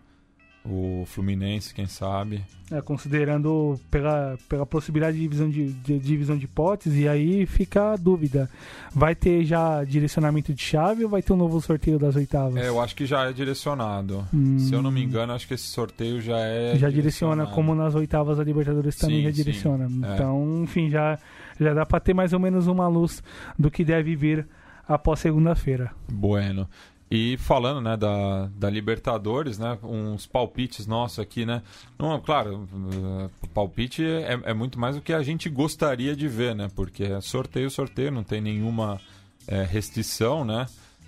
o Fluminense, quem sabe. É, considerando pela, pela possibilidade de divisão de, de divisão de hipóteses, e aí fica a dúvida. Vai ter já direcionamento de chave ou vai ter um novo sorteio das oitavas? É, eu acho que já é direcionado. Hum, Se eu não me engano, acho que esse sorteio já é. já direciona como nas oitavas da Libertadores também Sim, já sim. direciona. É. Então, enfim, já, já dá pra ter mais ou menos uma luz do que deve vir após segunda-feira. Bueno. E falando, né, da, da Libertadores, né, uns palpites nossos aqui, né, não, claro, uh, palpite é, é muito mais do que a gente gostaria de ver, né, porque é sorteio, sorteio, não tem nenhuma é, restrição, né,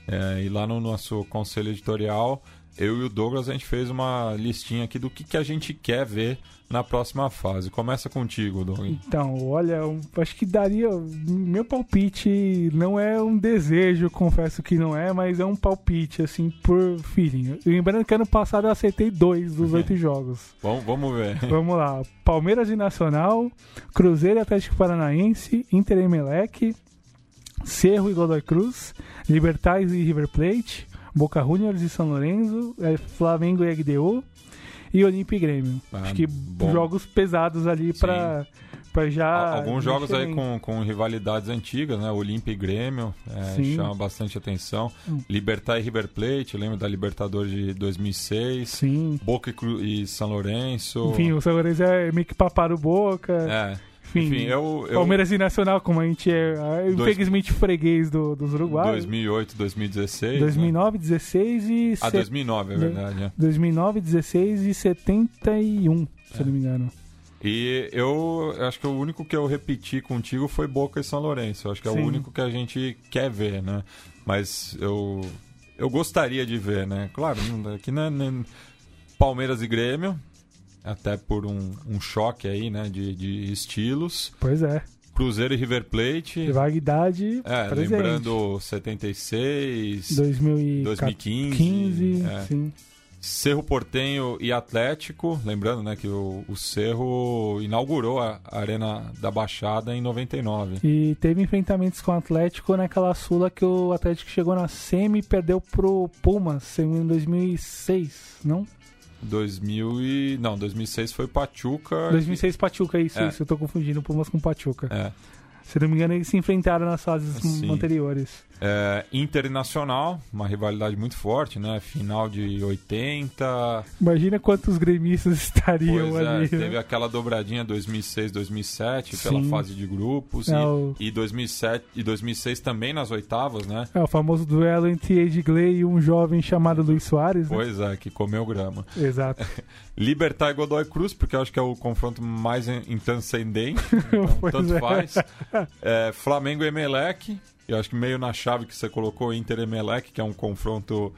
É, e lá no nosso conselho editorial, eu e o Douglas, a gente fez uma listinha aqui do que, que a gente quer ver na próxima fase. Começa contigo, Douglas. Então, olha, acho que daria. Meu palpite não é um desejo, confesso que não é, mas é um palpite, assim, por feeling. Lembrando que ano passado eu acertei dois dos oito jogos. Vamos, vamos ver. Vamos lá: Palmeiras e Nacional, Cruzeiro e Atlético Paranaense, Inter e Emelec, Cerro e Godoy Cruz, Libertais e River Plate, Boca Juniors e São Lourenço, eh, Flamengo e LDU e Olímpia e Grêmio. Ah, Acho que bom. jogos pesados ali pra, pra já. Al- Alguns jogos aí com, com rivalidades antigas, né? Olímpia e Grêmio, é, chama bastante atenção. Hum. Libertar e River Plate, lembro da Libertadores de 2006. Sim. Boca e, Cru- e São Lourenço. Enfim, o São Lourenço é meio que paparam boca. É, Enfim, enfim, eu, eu Palmeiras e Nacional, como a gente é, é, Dois- infelizmente, freguês do, dos uruguaios. 2008, 2016. 2009, 16 e... Né? Ah, set- 2009, é verdade. é. 2009, 16 e 71, se eu não me engano. E eu acho que o único que eu repeti contigo foi Boca e São Lourenço. Eu acho que é Sim. o único que a gente quer ver, né? Mas eu, eu gostaria de ver, né? Claro, não- aqui não é nem Palmeiras e Grêmio, até por um, um choque aí, né? De, de estilos. Pois é. Cruzeiro e River Plate. Rivalidade. É, presente. lembrando 76, 2015. 2015. é. sim. Cerro Portenho e Atlético, lembrando né, que o, o Cerro inaugurou a Arena da Baixada em 99. E teve enfrentamentos com o Atlético naquela Sula que o Atlético chegou na semi e perdeu pro Pumas em 2006, não? 2000 e... Não, 2006 foi Pachuca. 2006 Pachuca, isso, É. isso. Eu tô confundindo Pumas com Pachuca. É. Se não me engano, eles se enfrentaram nas fases Sim. anteriores. É, Internacional, uma rivalidade muito forte, né? Final de 80. Imagina quantos gremistas estariam Pois é, ali. né? teve aquela dobradinha 2006-2007 pela Sim. fase de grupos. É, e, o- e 2007 e 2006 também nas oitavas, né? É o famoso duelo entre Edgley e um jovem chamado Luiz Soares, né? Pois é, que comeu grama. Exato. Libertar e Godoy Cruz, porque eu acho que é o confronto mais in- intranscendente. Então, tanto é. faz. É, Flamengo e Emelec. Eu acho que meio na chave que você colocou Inter e Emelec, que é um confronto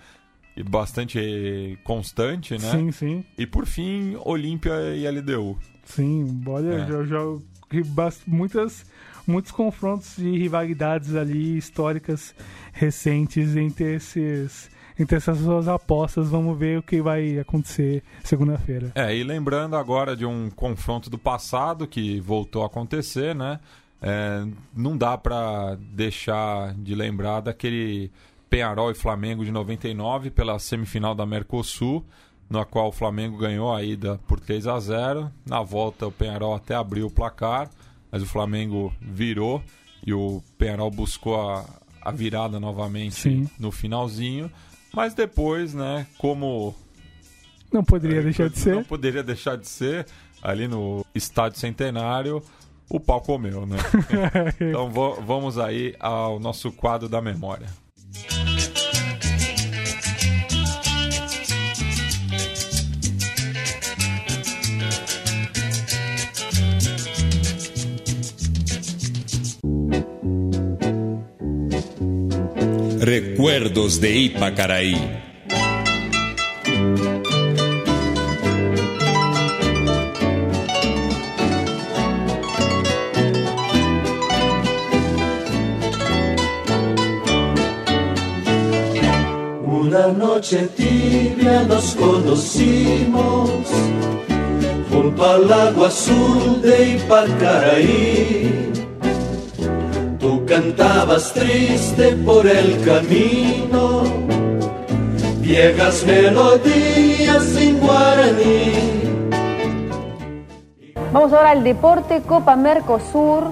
bastante constante, né? Sim, sim. E por fim, Olímpia e LDU. Sim, olha, É. eu jogo muitas, muitos confrontos de rivalidades ali históricas recentes entre esses entre essas duas apostas. Vamos ver o que vai acontecer segunda-feira. É, e lembrando agora de um confronto do passado que voltou a acontecer, né? É, não dá pra deixar de lembrar daquele Penharol e Flamengo de 99 pela semifinal da Mercosul, na qual o Flamengo ganhou a ida por 3 a 0. Na volta o Penharol até abriu o placar, mas o Flamengo virou e o Penharol buscou a, a virada novamente Sim. no finalzinho. Mas depois, né, como Não poderia é, deixar de Não ser. poderia deixar de ser. Ali no Estádio Centenário, o pau comeu, né? então vamos aí ao nosso quadro da memória. Recuerdos de Ipacaraí. Noche tibia nos conocimos junto al agua azul de Ipacaraí. Tú cantabas triste por el camino, viejas melodías en guaraní. Vamos ahora al deporte Copa Mercosur,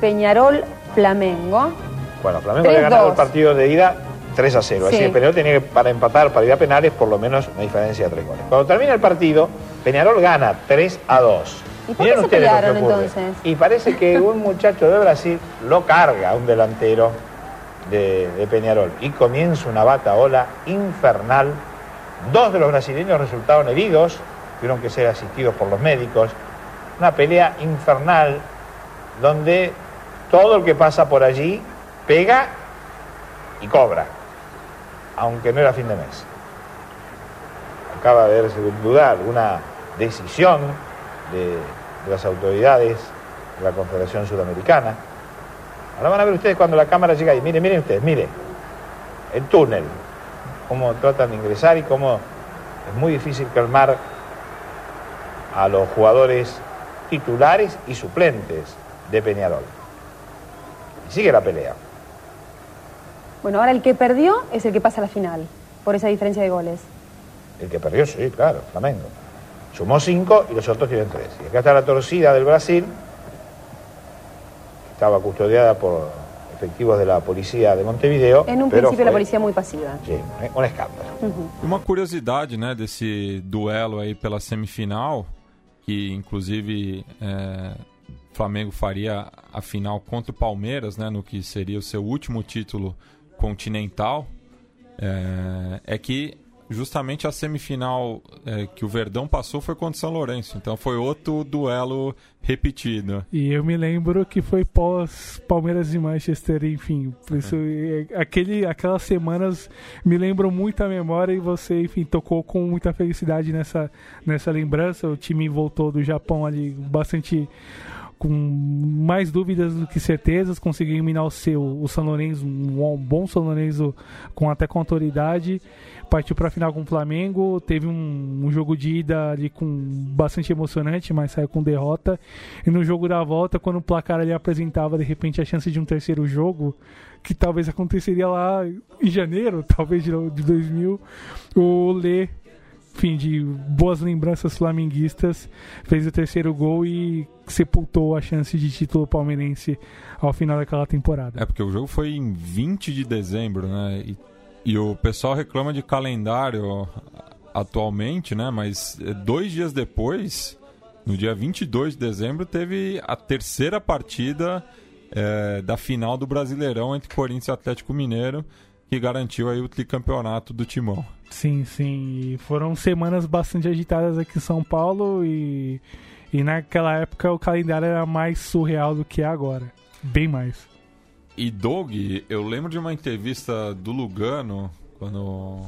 Peñarol, Flamengo. Bueno, Flamengo había 3-2. ganado el partido de ida 3 a 0. Así Sí. que Peñarol tenía que, para empatar, para ir a penales, por lo menos una diferencia de 3 goles. Cuando termina el partido, Peñarol gana 3 a 2. ¿Y por qué se ustedes lo que pelearon, entonces? Y parece que un muchacho de Brasil lo carga a un delantero de, de Peñarol. Y comienza una bataola infernal. Dos de los brasileños resultaron heridos, tuvieron que ser asistidos por los médicos. Una pelea infernal donde todo el que pasa por allí pega y cobra, aunque no era fin de mes. Acaba de sin duda, alguna decisión de, de las autoridades de la Confederación Sudamericana. Ahora van a ver ustedes cuando la cámara llega ahí. Miren, miren ustedes, miren. El túnel. Cómo tratan de ingresar y cómo es muy difícil calmar a los jugadores titulares y suplentes de Peñarol. Y sigue la pelea. Bueno, ahora el que perdió es el que pasa a la final, por esa diferencia de goles. El que perdió, sí, claro, Flamengo. Sumó cinco y los otros tienen tres. Y acá está la torcida del Brasil, que estaba custodiada por efectivos de la policía de Montevideo. En un pero principio la policía muy pasiva. Sí, un escándalo. Uma curiosidade, né, desse duelo aí pela semifinal, que inclusive é, Flamengo faria a final contra o Palmeiras, né, no que seria o seu último título continental, é, é que justamente a semifinal é, que o Verdão passou foi contra o São Lourenço. Então foi outro duelo repetido. E eu me lembro que foi pós Palmeiras e Manchester, enfim. Isso, é, aquele, aquelas semanas me lembram muito a memória e você, enfim, tocou com muita felicidade nessa, nessa lembrança. O time voltou do Japão ali bastante com mais dúvidas do que certezas, conseguiu eliminar o seu o São Lourenço, um bom São Lourenço com até com autoridade, partiu para a final com o Flamengo, teve um, um, jogo de ida ali com bastante emocionante, mas saiu com derrota. E no jogo da volta, quando o placar ali apresentava de repente a chance de um terceiro jogo, que talvez aconteceria lá em janeiro, talvez de, de 2000, o Lê enfim, de boas lembranças flamenguistas, fez o terceiro gol e sepultou a chance de título palmeirense ao final daquela temporada. É porque o jogo foi em 20 de dezembro, né? E, e o pessoal reclama de calendário atualmente, né? Mas é, dois dias depois, no dia 22 de dezembro, teve a terceira partida é, da final do Brasileirão entre Corinthians e Atlético Mineiro que garantiu aí o tricampeonato do Timão. Sim, sim. E foram semanas bastante agitadas aqui em São Paulo e, e naquela época o calendário era mais surreal do que é agora. Bem mais. E Doug, eu lembro de uma entrevista do Lugano, quando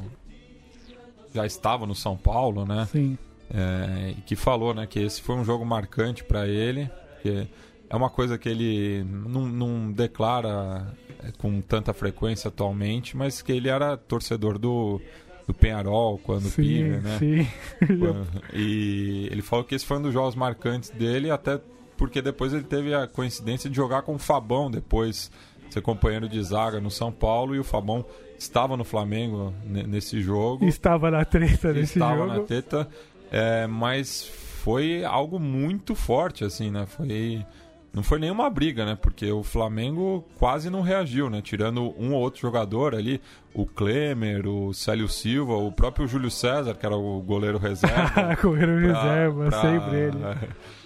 já estava no São Paulo, né? Sim. É, que falou né, que esse foi um jogo marcante para ele. Que é uma coisa que ele não, não declara é, com tanta frequência atualmente, mas que ele era torcedor do, do Penharol quando sim, pibe, né? Sim. e ele falou que esse foi um dos jogos marcantes dele, até porque depois ele teve a coincidência de jogar com o Fabão depois, ser companheiro de zaga no São Paulo, e o Fabão estava no Flamengo nesse jogo. Estava na treta nesse estava jogo. Estava na treta, é, mas foi algo muito forte, assim, né? Foi não foi nenhuma briga, né? Porque o Flamengo quase não reagiu, né? Tirando um ou outro jogador ali, o Klemer, o Célio Silva, o próprio Júlio César, que era o goleiro reserva. goleiro pra, reserva, pra, sempre ele.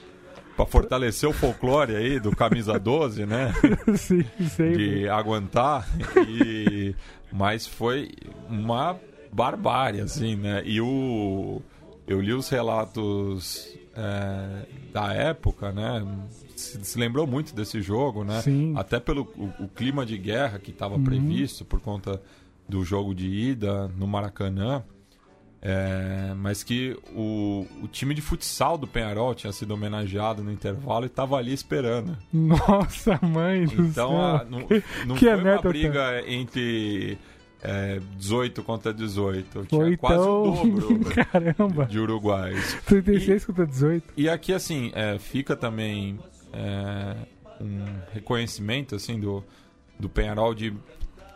Para fortalecer o folclore aí do camisa 12, né? Sim, sempre. De aguentar. E... Mas foi uma barbárie, assim, né? E o... Eu li os relatos é, da época, né? Se, se, lembrou muito desse jogo, né? Sim. Até pelo o, o clima de guerra que estava uhum. previsto por conta do jogo de ida no Maracanã. É, mas que o, o time de futsal do Penharol tinha sido homenageado no intervalo e estava ali esperando. Nossa, mãe do então, céu. Então, não, não que foi uma briga entre é, 18 contra 18. Tinha então... quase o dobro Caramba. de uruguaios. 36 e, contra 18. E aqui, assim, é, fica também é, um reconhecimento assim do, do Penharol de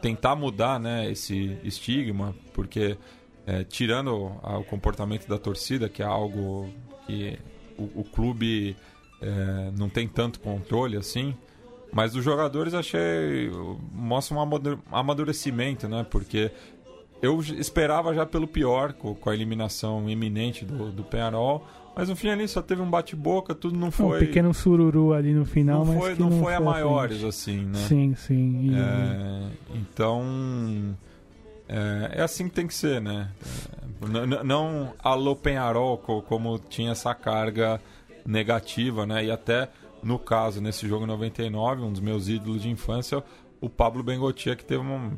tentar mudar né, esse estigma, porque é, tirando o comportamento da torcida, que é algo que o, o clube é, não tem tanto controle assim, mas os jogadores achei. mostra um amadurecimento, né? Porque eu esperava já pelo pior, com, a eliminação iminente do, do Penarol. Mas no fim ali só teve um bate-boca, tudo não foi. Um pequeno sururu ali no final, não mas. Foi, não, não, foi a maiores, assim, né? Sim, sim. E... É, então. É, é, assim que tem que ser, né? É, não alô Penharol, como tinha essa carga negativa, né? E até no caso, nesse jogo 99, um dos meus ídolos de infância, o Pablo Bengotia, que teve uma,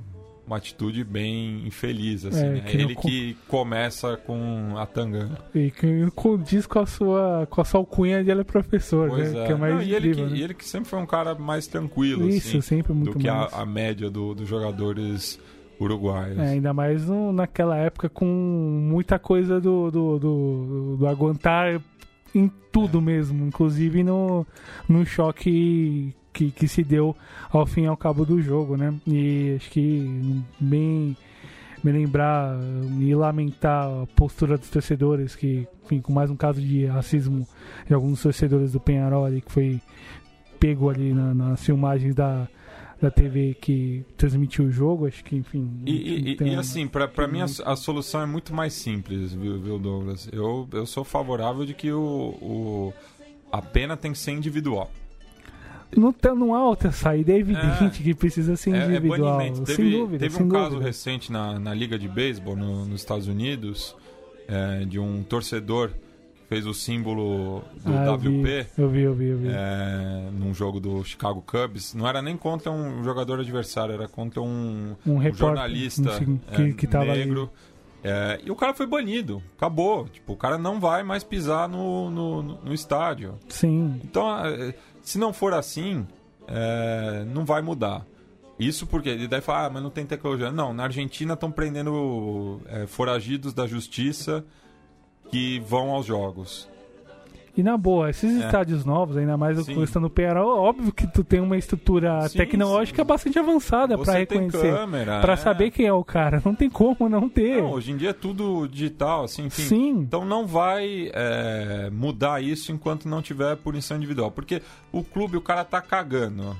uma atitude bem infeliz, assim, é, né? que Ele que começa com a tangana. E que condiz com a sua, com a sua alcunha de ele é professor, pois né? É. Que é mais Não, e, ele que, né? e ele que sempre foi um cara mais tranquilo, Isso, assim, sempre muito do que a, a, média do, dos jogadores uruguaios. É, ainda mais no, naquela época com muita coisa do, do, do, do aguentar em tudo é. mesmo, inclusive no, no choque que, que se deu ao fim e ao cabo do jogo, né? E acho que bem me lembrar e lamentar a postura dos torcedores, que, enfim, com mais um caso de racismo de alguns torcedores do Penharol ali, que foi pego ali na, nas filmagens da, da TV que transmitiu o jogo, acho que, enfim. E, e, e assim, para mim a, a, solução é muito mais simples, viu, viu, Douglas? Eu, eu sou favorável de que o, o, a pena tem que ser individual. Não, tá, não há outra saída, é evidente é, que precisa ser é, é individual. É teve, sem dúvida. Teve sem um dúvida. caso recente na, na Liga de Beisebol no, nos Estados Unidos é, de um torcedor fez o símbolo do ah, WP. Eu vi, eu vi, eu vi. É, num jogo do Chicago Cubs. Não era nem contra um jogador adversário, era contra um, um, um jornalista um, que, é, que tava negro. É, e o cara foi banido, acabou. Tipo, o cara não vai mais pisar no, no, no estádio. Sim. Então, é, Se não for assim, é, não vai mudar. Isso porque ele deve falar, ah, mas não tem tecnologia. Não, na Argentina estão prendendo é, foragidos da justiça que vão aos jogos. E na boa, esses é. estádios novos, ainda mais o questão do Penharol, óbvio que tu tem uma estrutura sim, tecnológica sim. bastante avançada para reconhecer. Para é. saber quem é o cara. Não tem como não ter. Não, hoje em dia é tudo digital, assim, enfim. Sim. Então não vai é, mudar isso enquanto não tiver punição individual. Porque o clube, o cara tá cagando.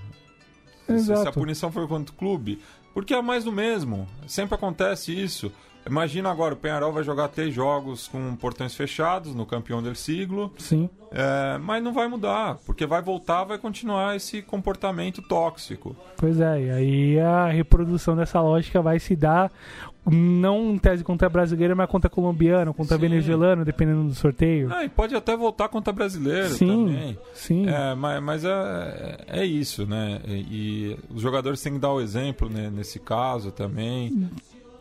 Exato. Se a punição for contra o clube, porque é mais do mesmo. Sempre acontece isso. Imagina agora, o Penharol vai jogar três jogos com portões fechados no campeão del siglo. Sim. É, mas não vai mudar, porque vai voltar, vai continuar esse comportamento tóxico. Pois é, e aí a reprodução dessa lógica vai se dar não em tese contra brasileiro, mas contra colombiano, contra sim. venezuelano, dependendo do sorteio. Ah, e pode até voltar contra brasileiro sim, também. Sim. É, mas mas é, é isso, né? E, e os jogadores têm que dar o exemplo né, nesse caso também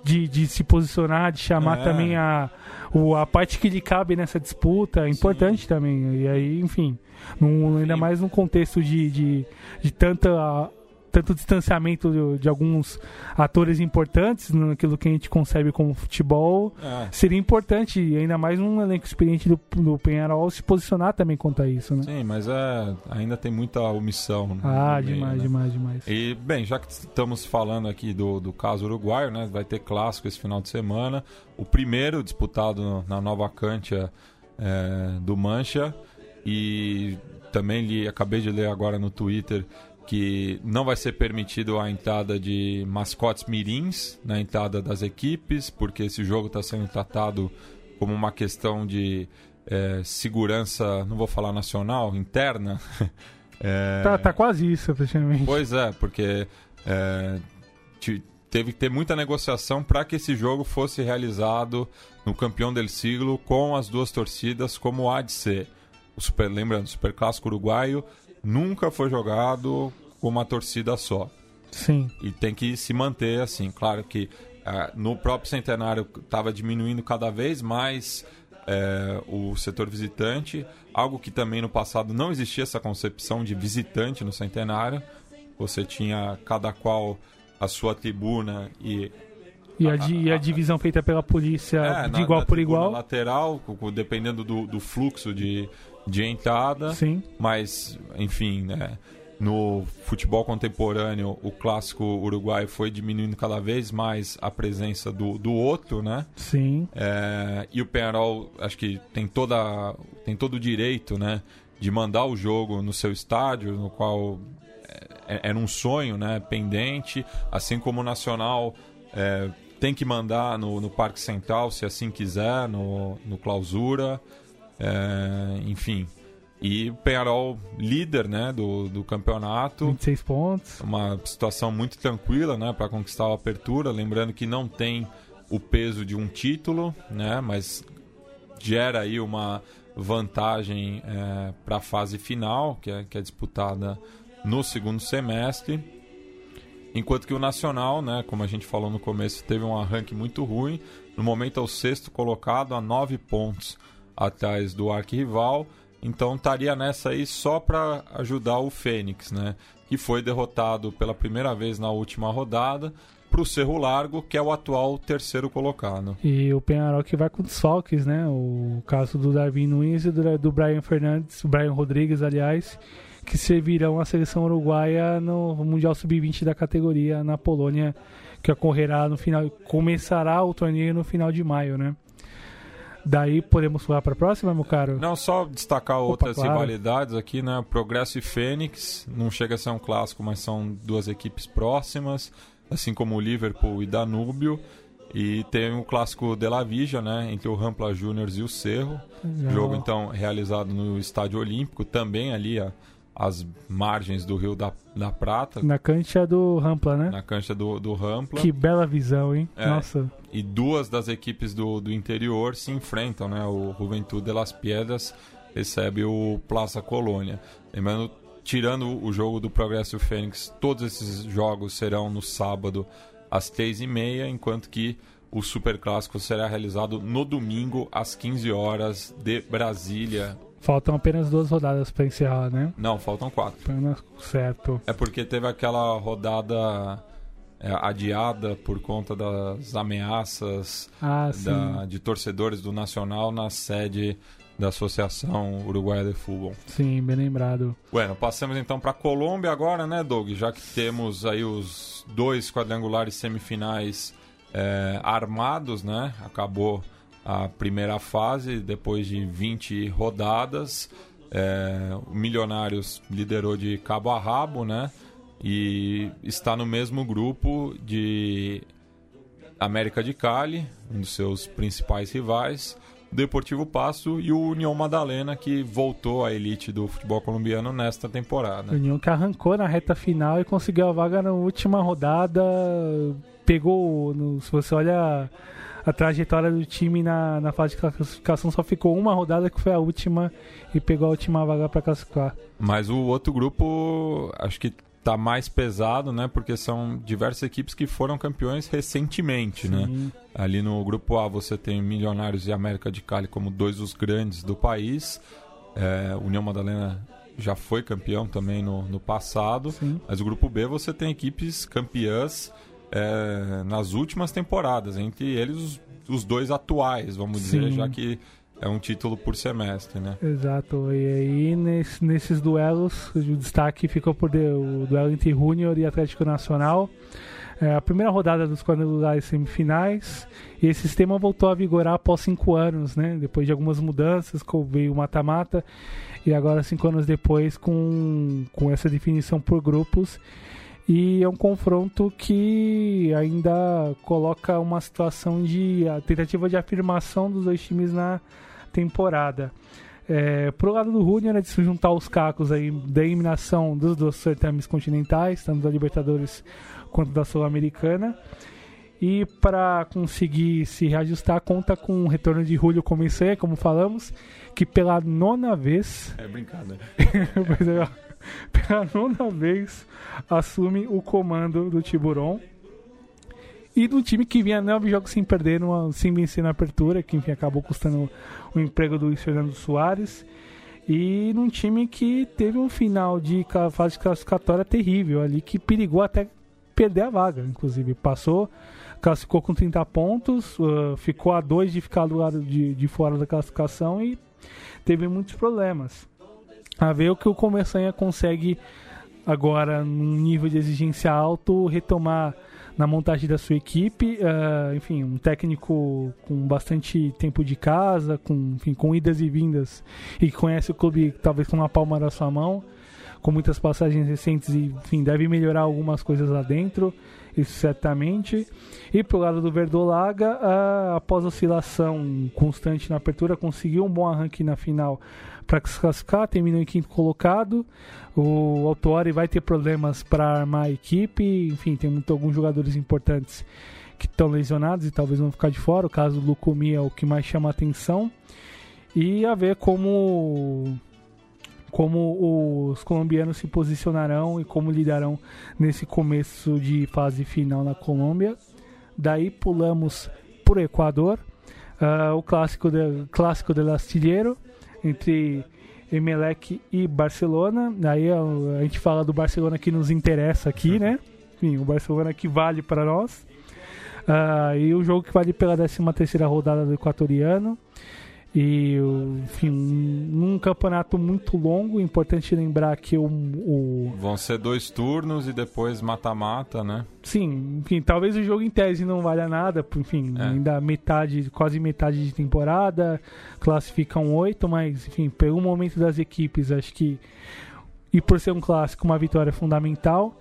de, de se posicionar, de chamar é. também a, o, a parte que lhe cabe nessa disputa, é importante Sim. também. E aí, enfim, num, ainda mais num contexto de, de, de tanta tanto distanciamento de, de, alguns atores importantes naquilo que a gente concebe como futebol, é. seria importante, ainda mais num elenco experiente do, do Penharol, se posicionar também contra isso, né? Sim, mas é, ainda tem muita omissão. Ah, meio, demais, né? demais, demais. E, bem, já que estamos falando aqui do, do caso uruguaio, né? Vai ter clássico esse final de semana. O primeiro disputado na Nova Cântia é, do Mancha. E também li, acabei de ler agora no Twitter que não vai ser permitido a entrada de mascotes mirins na entrada das equipes, porque esse jogo está sendo tratado como uma questão de é, segurança, não vou falar nacional, interna. é... tá, tá quase isso, praticamente. Pois é, porque é, teve que ter muita negociação para que esse jogo fosse realizado no campeão del siglo com as duas torcidas como há de ser. O super, lembrando, o Super Clássico Uruguaio nunca foi jogado com uma torcida só. Sim. E tem que se manter assim. Claro que uh, no próprio centenário estava diminuindo cada vez mais uh, o setor visitante, algo que também no passado não existia essa concepção de visitante no centenário. Você tinha cada qual a sua tribuna e e a, e a, divisão feita pela polícia é, de igual na, por igual. lateral, dependendo do, do fluxo de, de entrada. Sim. Mas, enfim, né? No futebol contemporâneo, o clássico uruguaio foi diminuindo cada vez mais a presença do, do outro, né? Sim. É, e o Penarol, acho que tem, toda, tem todo o direito, né? De mandar o jogo no seu estádio, no qual é, é, era um sonho, né? Pendente, assim como o Nacional é, tem que mandar no, no Parque Central, se assim quiser, no, no clausura. É, enfim, e o Penharol líder né, do, do campeonato. 26 pontos. Uma situação muito tranquila né, para conquistar a apertura. Lembrando que não tem o peso de um título, né, mas gera aí uma vantagem é, para a fase final, que é, que é disputada no segundo semestre. Enquanto que o Nacional, né, como a gente falou no começo, teve um arranque muito ruim. No momento é o sexto colocado, a nove pontos atrás do arquirrival. Então estaria nessa aí só para ajudar o Fênix, né? Que foi derrotado pela primeira vez na última rodada para o Cerro Largo, que é o atual terceiro colocado. E o Penharol que vai com desfalques, né? O caso do Darwin Nunes e do, Brian Fernandes, Brian Rodrigues, aliás, que servirão a seleção uruguaia no Mundial Sub-20 da categoria na Polônia, que ocorrerá no final, começará o torneio no final de maio, né? Daí podemos pular para a próxima, meu caro? Não, só destacar Opa, outras claro. rivalidades aqui, né? Progresso e Fênix, não chega a ser um clássico, mas são duas equipes próximas, assim como o Liverpool e Danúbio. E tem o clássico de la Vigia, né? Entre o Rampla Juniors e o Cerro. Legal. Jogo, então, realizado no Estádio Olímpico, também ali a, as margens do Rio da, da Prata. Na cancha do Rampla, né? Na cancha do, do Rampla. Que bela visão, hein? É, Nossa. E duas das equipes do, do interior se enfrentam, né? O Juventude de las Piedras recebe o Plaza Colônia. Lembrando, tirando o jogo do Progresso Fênix, todos esses jogos serão no sábado às três e meia, enquanto que o Super Clássico será realizado no domingo às 15 horas de Brasília, Faltam apenas duas rodadas para encerrar, né? Não, faltam quatro. Apenas certo. É porque teve aquela rodada é, adiada por conta das ameaças Ah, da- de torcedores do Nacional na sede da Associação Uruguaia de Futebol. Sim, bem lembrado. Bueno, passamos então para Colômbia agora, né, Doug? Já que temos aí os dois quadrangulares semifinais é, armados, né? Acabou a primeira fase depois de 20 rodadas. É, o Milionários liderou de cabo a rabo, né? E está no mesmo grupo de América de Cali, um dos seus principais rivais, Deportivo Passo e o União Madalena, que voltou à elite do futebol colombiano nesta temporada. União que arrancou na reta final e conseguiu a vaga na última rodada. Pegou, no- se você olha a trajetória do time na, na fase de classificação, só ficou uma rodada que foi a última e pegou a última vaga para classificar. Mas o outro grupo, acho que tá mais pesado, né? Porque são diversas equipes que foram campeões recentemente, né? Sim. Ali no grupo A você tem Milionários e América de Cali como dois dos grandes do país. É, União Madalena já foi campeão também no, no passado. Sim. Mas o grupo B você tem equipes campeãs é, nas últimas temporadas, entre eles os, os dois atuais, vamos dizer, Sim. já que é um título por semestre, né? Exato, e aí nesse- nesses duelos, o destaque ficou por o duelo entre Júnior e Atlético Nacional. É, a primeira rodada dos quadrangulares semifinais, e esse sistema voltou a vigorar após cinco anos, né? Depois de algumas mudanças, veio o mata-mata, e agora cinco anos depois com, com essa definição por grupos. E é um confronto que ainda coloca uma situação de tentativa de afirmação dos dois times na temporada. É, pro lado do Júnior é de se juntar os cacos aí da eliminação dos dois certames continentais, tanto da Libertadores quanto da Sul-Americana. E para conseguir se reajustar, conta com o retorno de Julio Comecei, como falamos, que pela nona vez É brincadeira. Pois é, pela nona vez assume o comando do Tiburon. E do time que vinha nove jogos sem perder, numa- sem vencer na apertura, que enfim acabou custando o emprego do Luiz Fernando Soares. E num time que teve um final de fase classificatória terrível ali, que perigou até perder a vaga, inclusive. Passou, classificou com 30 pontos, ah, ficou a dois de ficar do lado de, de fora da classificação e teve muitos problemas a ver o que o Comersanha consegue agora num nível de exigência alto retomar na montagem da sua equipe, ah, enfim, um técnico com bastante tempo de casa, com, enfim, com idas e vindas e que conhece o clube talvez com uma palma da sua mão, com muitas passagens recentes e, enfim, deve melhorar algumas coisas lá dentro, isso certamente. E pro lado do Verdolaga, ah, após oscilação constante na apertura, conseguiu um bom arranque na final para se classificar, terminou em quinto colocado. O Autuori vai ter problemas para armar a equipe, enfim, tem muito, alguns jogadores importantes que estão lesionados e talvez vão ficar de fora. O caso do Lucumi é o que mais chama a atenção. E a ver como como os colombianos se posicionarão e como lidarão nesse começo de fase final na Colômbia. Daí pulamos para o Equador, ah, o clássico, de, clássico del Astillero entre Emelec e Barcelona. Aí a, gente fala do Barcelona que nos interessa aqui, né? Enfim, o Barcelona que vale para nós. Ah, e o jogo que vale pela 13 terceira rodada do Equatoriano. E, enfim, num campeonato muito longo, importante lembrar que o, o Vão ser dois turnos e depois mata-mata, né? Sim, enfim, talvez o jogo em tese não valha nada, por- enfim, É. ainda metade, quase metade de temporada, classificam oito, mas enfim, pelo momento das equipes, acho que e por ser um clássico, uma vitória fundamental.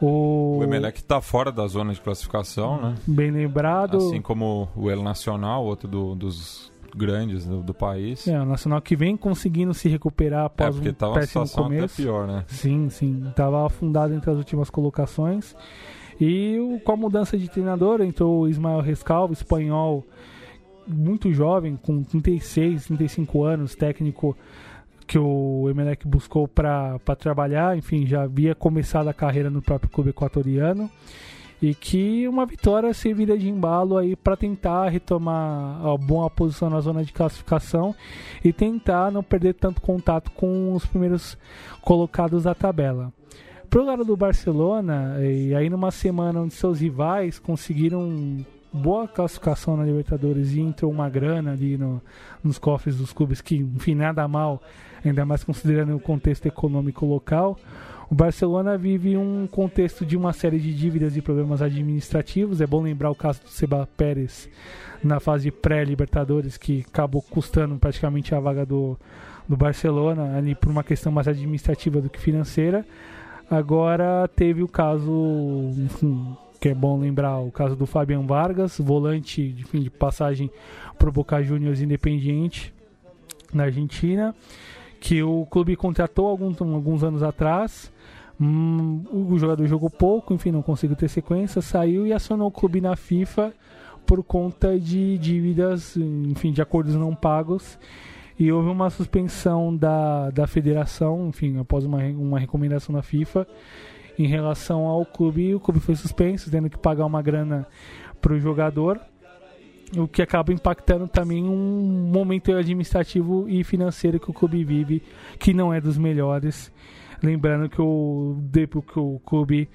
O, O Emelec tá fora da zona de classificação, né? bem lembrado, Assim como o El Nacional, outro do- dos grandes do, do país. é, o Nacional que vem conseguindo se recuperar É, após porque um tava uma péssimo começo. até pior, né? Sim, sim. Estava afundado entre as últimas colocações. E o- com a mudança de treinador, entrou o Ismael Rescalvo, espanhol, muito jovem, com 36, 35 anos, técnico que o Emelec buscou para trabalhar. Enfim, já havia começado a carreira no próprio clube equatoriano. E que uma vitória serviria de embalo aí para tentar retomar a boa posição na zona de classificação e tentar não perder tanto contato com os primeiros colocados da tabela. Pro lado do Barcelona, e aí numa semana onde seus rivais conseguiram boa classificação na Libertadores e entrou uma grana ali no, nos cofres dos clubes que, enfim, nada mal, ainda mais considerando o contexto econômico local. O Barcelona vive um contexto de uma série de dívidas e problemas administrativos. É bom lembrar o caso do Seba Pérez na fase pré-Libertadores, que acabou custando praticamente a vaga do, do Barcelona, ali por uma questão mais administrativa do que financeira. Agora teve o caso, enfim, que é bom lembrar, o caso do Fabian Vargas, volante enfim, de passagem para o Boca Juniors Independiente na Argentina, que o clube contratou alguns, alguns anos atrás Hum, o jogador jogou pouco, enfim, não conseguiu ter sequência, saiu e acionou o clube na FIFA por conta de dívidas, enfim, de acordos não pagos. E houve uma suspensão da, da federação, enfim, após uma, uma recomendação da FIFA em relação ao clube. O clube foi suspenso, tendo que pagar uma grana para o jogador, o que acaba impactando também um momento administrativo e financeiro que o clube vive, que não é dos melhores. Lembrando que o, que o clube,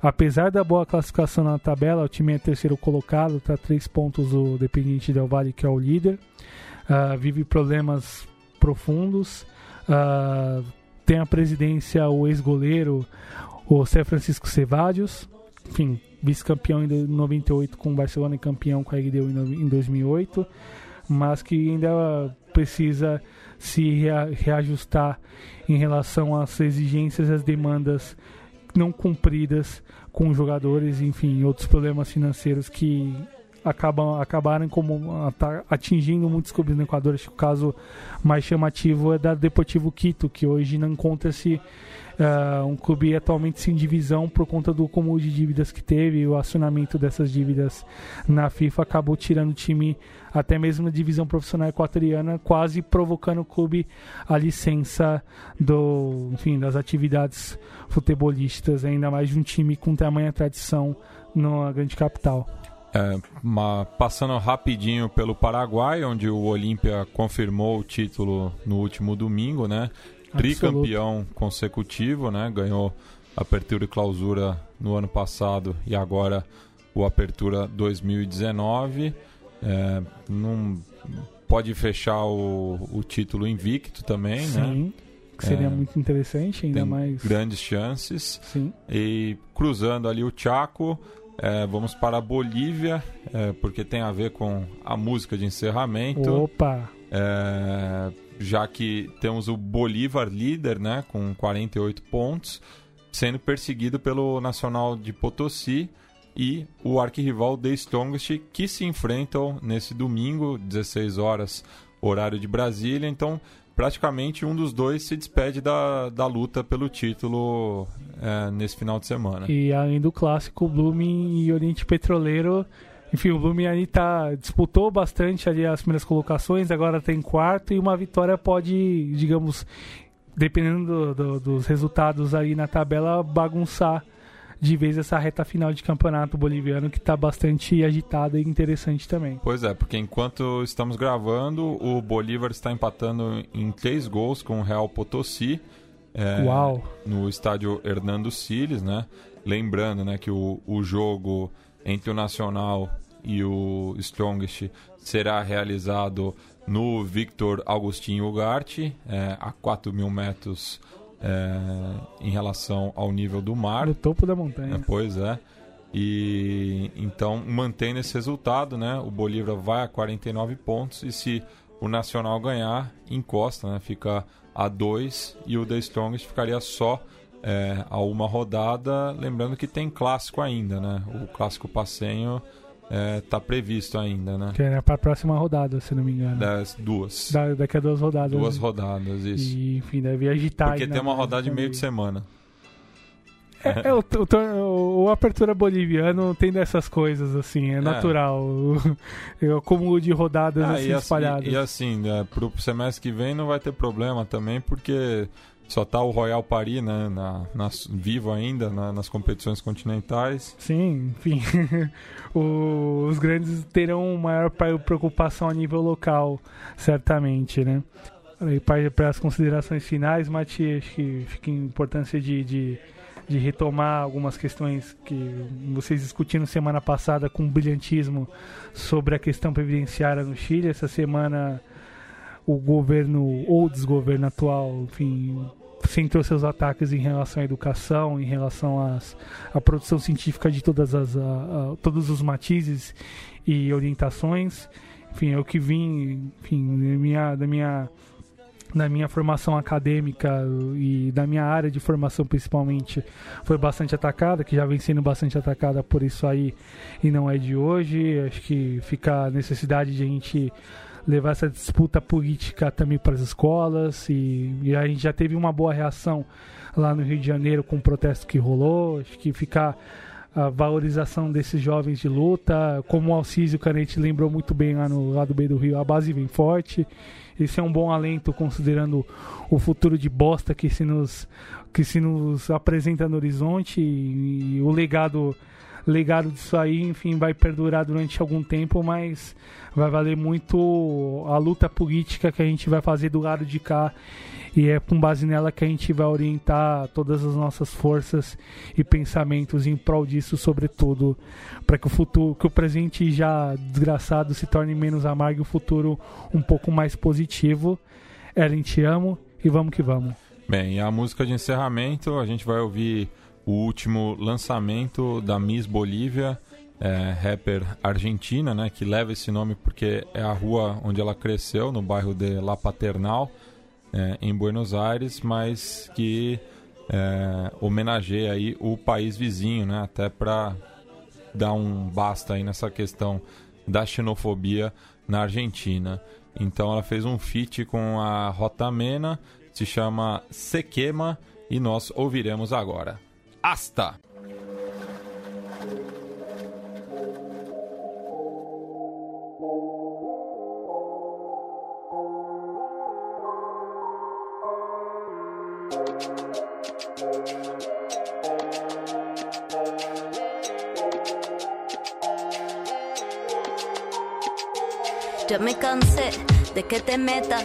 apesar da boa classificação na tabela, o time é terceiro colocado, está três pontos do Dependiente Del Valle, que é o líder. Uh, vive problemas profundos. Uh, tem a presidência o ex-goleiro, o Zé Francisco Cevadios, enfim, vice-campeão em 98 com o Barcelona e campeão com a RGDU em 2008, mas que ainda precisa se reajustar em relação às exigências e às demandas não cumpridas com jogadores, enfim, outros problemas financeiros que acabam acabaram como atingindo muitos clubes no Equador. Acho que o caso mais chamativo é da Deportivo Quito, que hoje não encontra-se uh, um clube atualmente sem divisão por conta do acúmulo de dívidas que teve e o acionamento dessas dívidas na FIFA acabou tirando o time até mesmo na divisão profissional equatoriana, quase provocando o clube a licença do, enfim, das atividades futebolistas, ainda mais de um time com tamanha tradição na grande capital. É, uma, passando rapidinho pelo Paraguai, onde o Olímpia confirmou o título no último domingo, né? Tricampeão consecutivo, né? Ganhou Apertura e Clausura no ano passado e agora o Apertura 2019. É, não pode fechar o, o título invicto também, Sim. né? Sim, que seria é, muito interessante, ainda mais. Grandes chances. Sim. E cruzando ali o Chaco, é, vamos para a Bolívia, é, porque tem a ver com a música de encerramento. Opa! Já que temos o Bolívar líder, né, com 48 pontos, sendo perseguido pelo Nacional de Potosí e o arquirrival The Strongest, que se enfrentam nesse domingo, 16 horas, horário de Brasília. Então, praticamente um dos dois se despede da, da luta pelo título é, nesse final de semana. E além do clássico, Blooming e Oriente Petroleiro. Enfim, o ali tá, disputou bastante ali as primeiras colocações, agora tem quarto e uma vitória pode, digamos, dependendo do, do, dos resultados aí na tabela, bagunçar de vez essa reta final de campeonato boliviano que está bastante agitada e interessante também. Pois é, porque enquanto estamos gravando, o Bolívar está empatando em três gols com o Real Potosí. É, Uau! No estádio Hernando Siles, né? Lembrando né, que o, o jogo entre o Nacional e o Strongest será realizado no Victor Agostinho Ugarte, é, a 4 mil metros é, em relação ao nível do mar. No topo da montanha. É, pois é. E então, mantendo esse resultado, né, o Bolívar vai a 49 pontos e se o Nacional ganhar, encosta, né, fica a 2 e o The Strongest ficaria só é, a uma rodada. Lembrando que tem clássico ainda, né? O clássico passenho está é, previsto ainda, né? Que é para a próxima rodada, se não me engano. Das duas. Da, daqui a duas rodadas. Duas rodadas, isso. E, enfim, deve agitar. Porque tem uma rodada de meio de semana. É, é o, o, o, Apertura Boliviano tem dessas coisas, assim, é, é. natural. O, acúmulo de rodadas ah, assim, e espalhadas. E, e assim, né, pro semestre que vem não vai ter problema também, porque só tá o Royal Paris, né, na, na, vivo ainda na, nas competições continentais. Sim, enfim, os grandes terão maior preocupação a nível local, certamente, né? Para as considerações finais, Matias, acho que fica a importância de, de, de, retomar algumas questões que vocês discutiram semana passada com brilhantismo sobre a questão previdenciária no Chile. Essa semana o governo ou desgoverno atual, enfim, centrou seus ataques em relação à educação, em relação às, à produção científica de todas as, a, a, todos os matizes e orientações. Enfim, eu que vim, enfim, da minha, da minha, da minha formação acadêmica e da minha área de formação principalmente, foi bastante atacada, que já vem sendo bastante atacada por isso aí e não é de hoje. Acho que fica a necessidade de a gente levar essa disputa política também para as escolas e, e, a gente já teve uma boa reação lá no Rio de Janeiro com o protesto que rolou. Acho que ficar a valorização desses jovens de luta, como o Alcísio Canete lembrou muito bem lá no lado B do Rio, a base vem forte. Esse é um bom alento considerando o futuro de bosta que se nos, que se nos apresenta no horizonte e, e o legado legado disso aí, enfim, vai perdurar durante algum tempo, mas vai valer muito a luta política que a gente vai fazer do lado de cá e é com base nela que a gente vai orientar todas as nossas forças e pensamentos em prol disso, sobretudo, para que o futuro, que o presente já desgraçado se torne menos amargo e o futuro um pouco mais positivo. Ellen, te amo e vamos que vamos. Bem, a música de encerramento, a gente vai ouvir o último lançamento da Miss Bolívia, é, rapper argentina, né, que leva esse nome porque é a rua onde ela cresceu, no bairro de La Paternal, é, em Buenos Aires, mas que é, homenageia aí o país vizinho, né, até para dar um basta aí nessa questão da xenofobia na Argentina. Então ela fez um feat com a Rotamena, se chama Sequema e nós ouviremos agora. Hasta. Ya me cansé de que te metas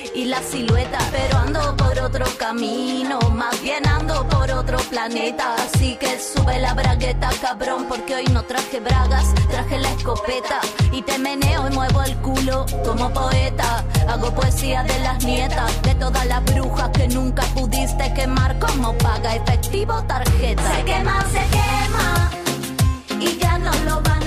y la silueta. Pero ando por otro camino, más bien ando por otro planeta. Así que sube la bragueta, cabrón, porque hoy no traje bragas, traje la escopeta y te meneo y muevo el culo como poeta. Hago poesía de las nietas, de todas las brujas que nunca pudiste quemar como paga efectivo tarjeta. Se quema, se quema y ya no lo van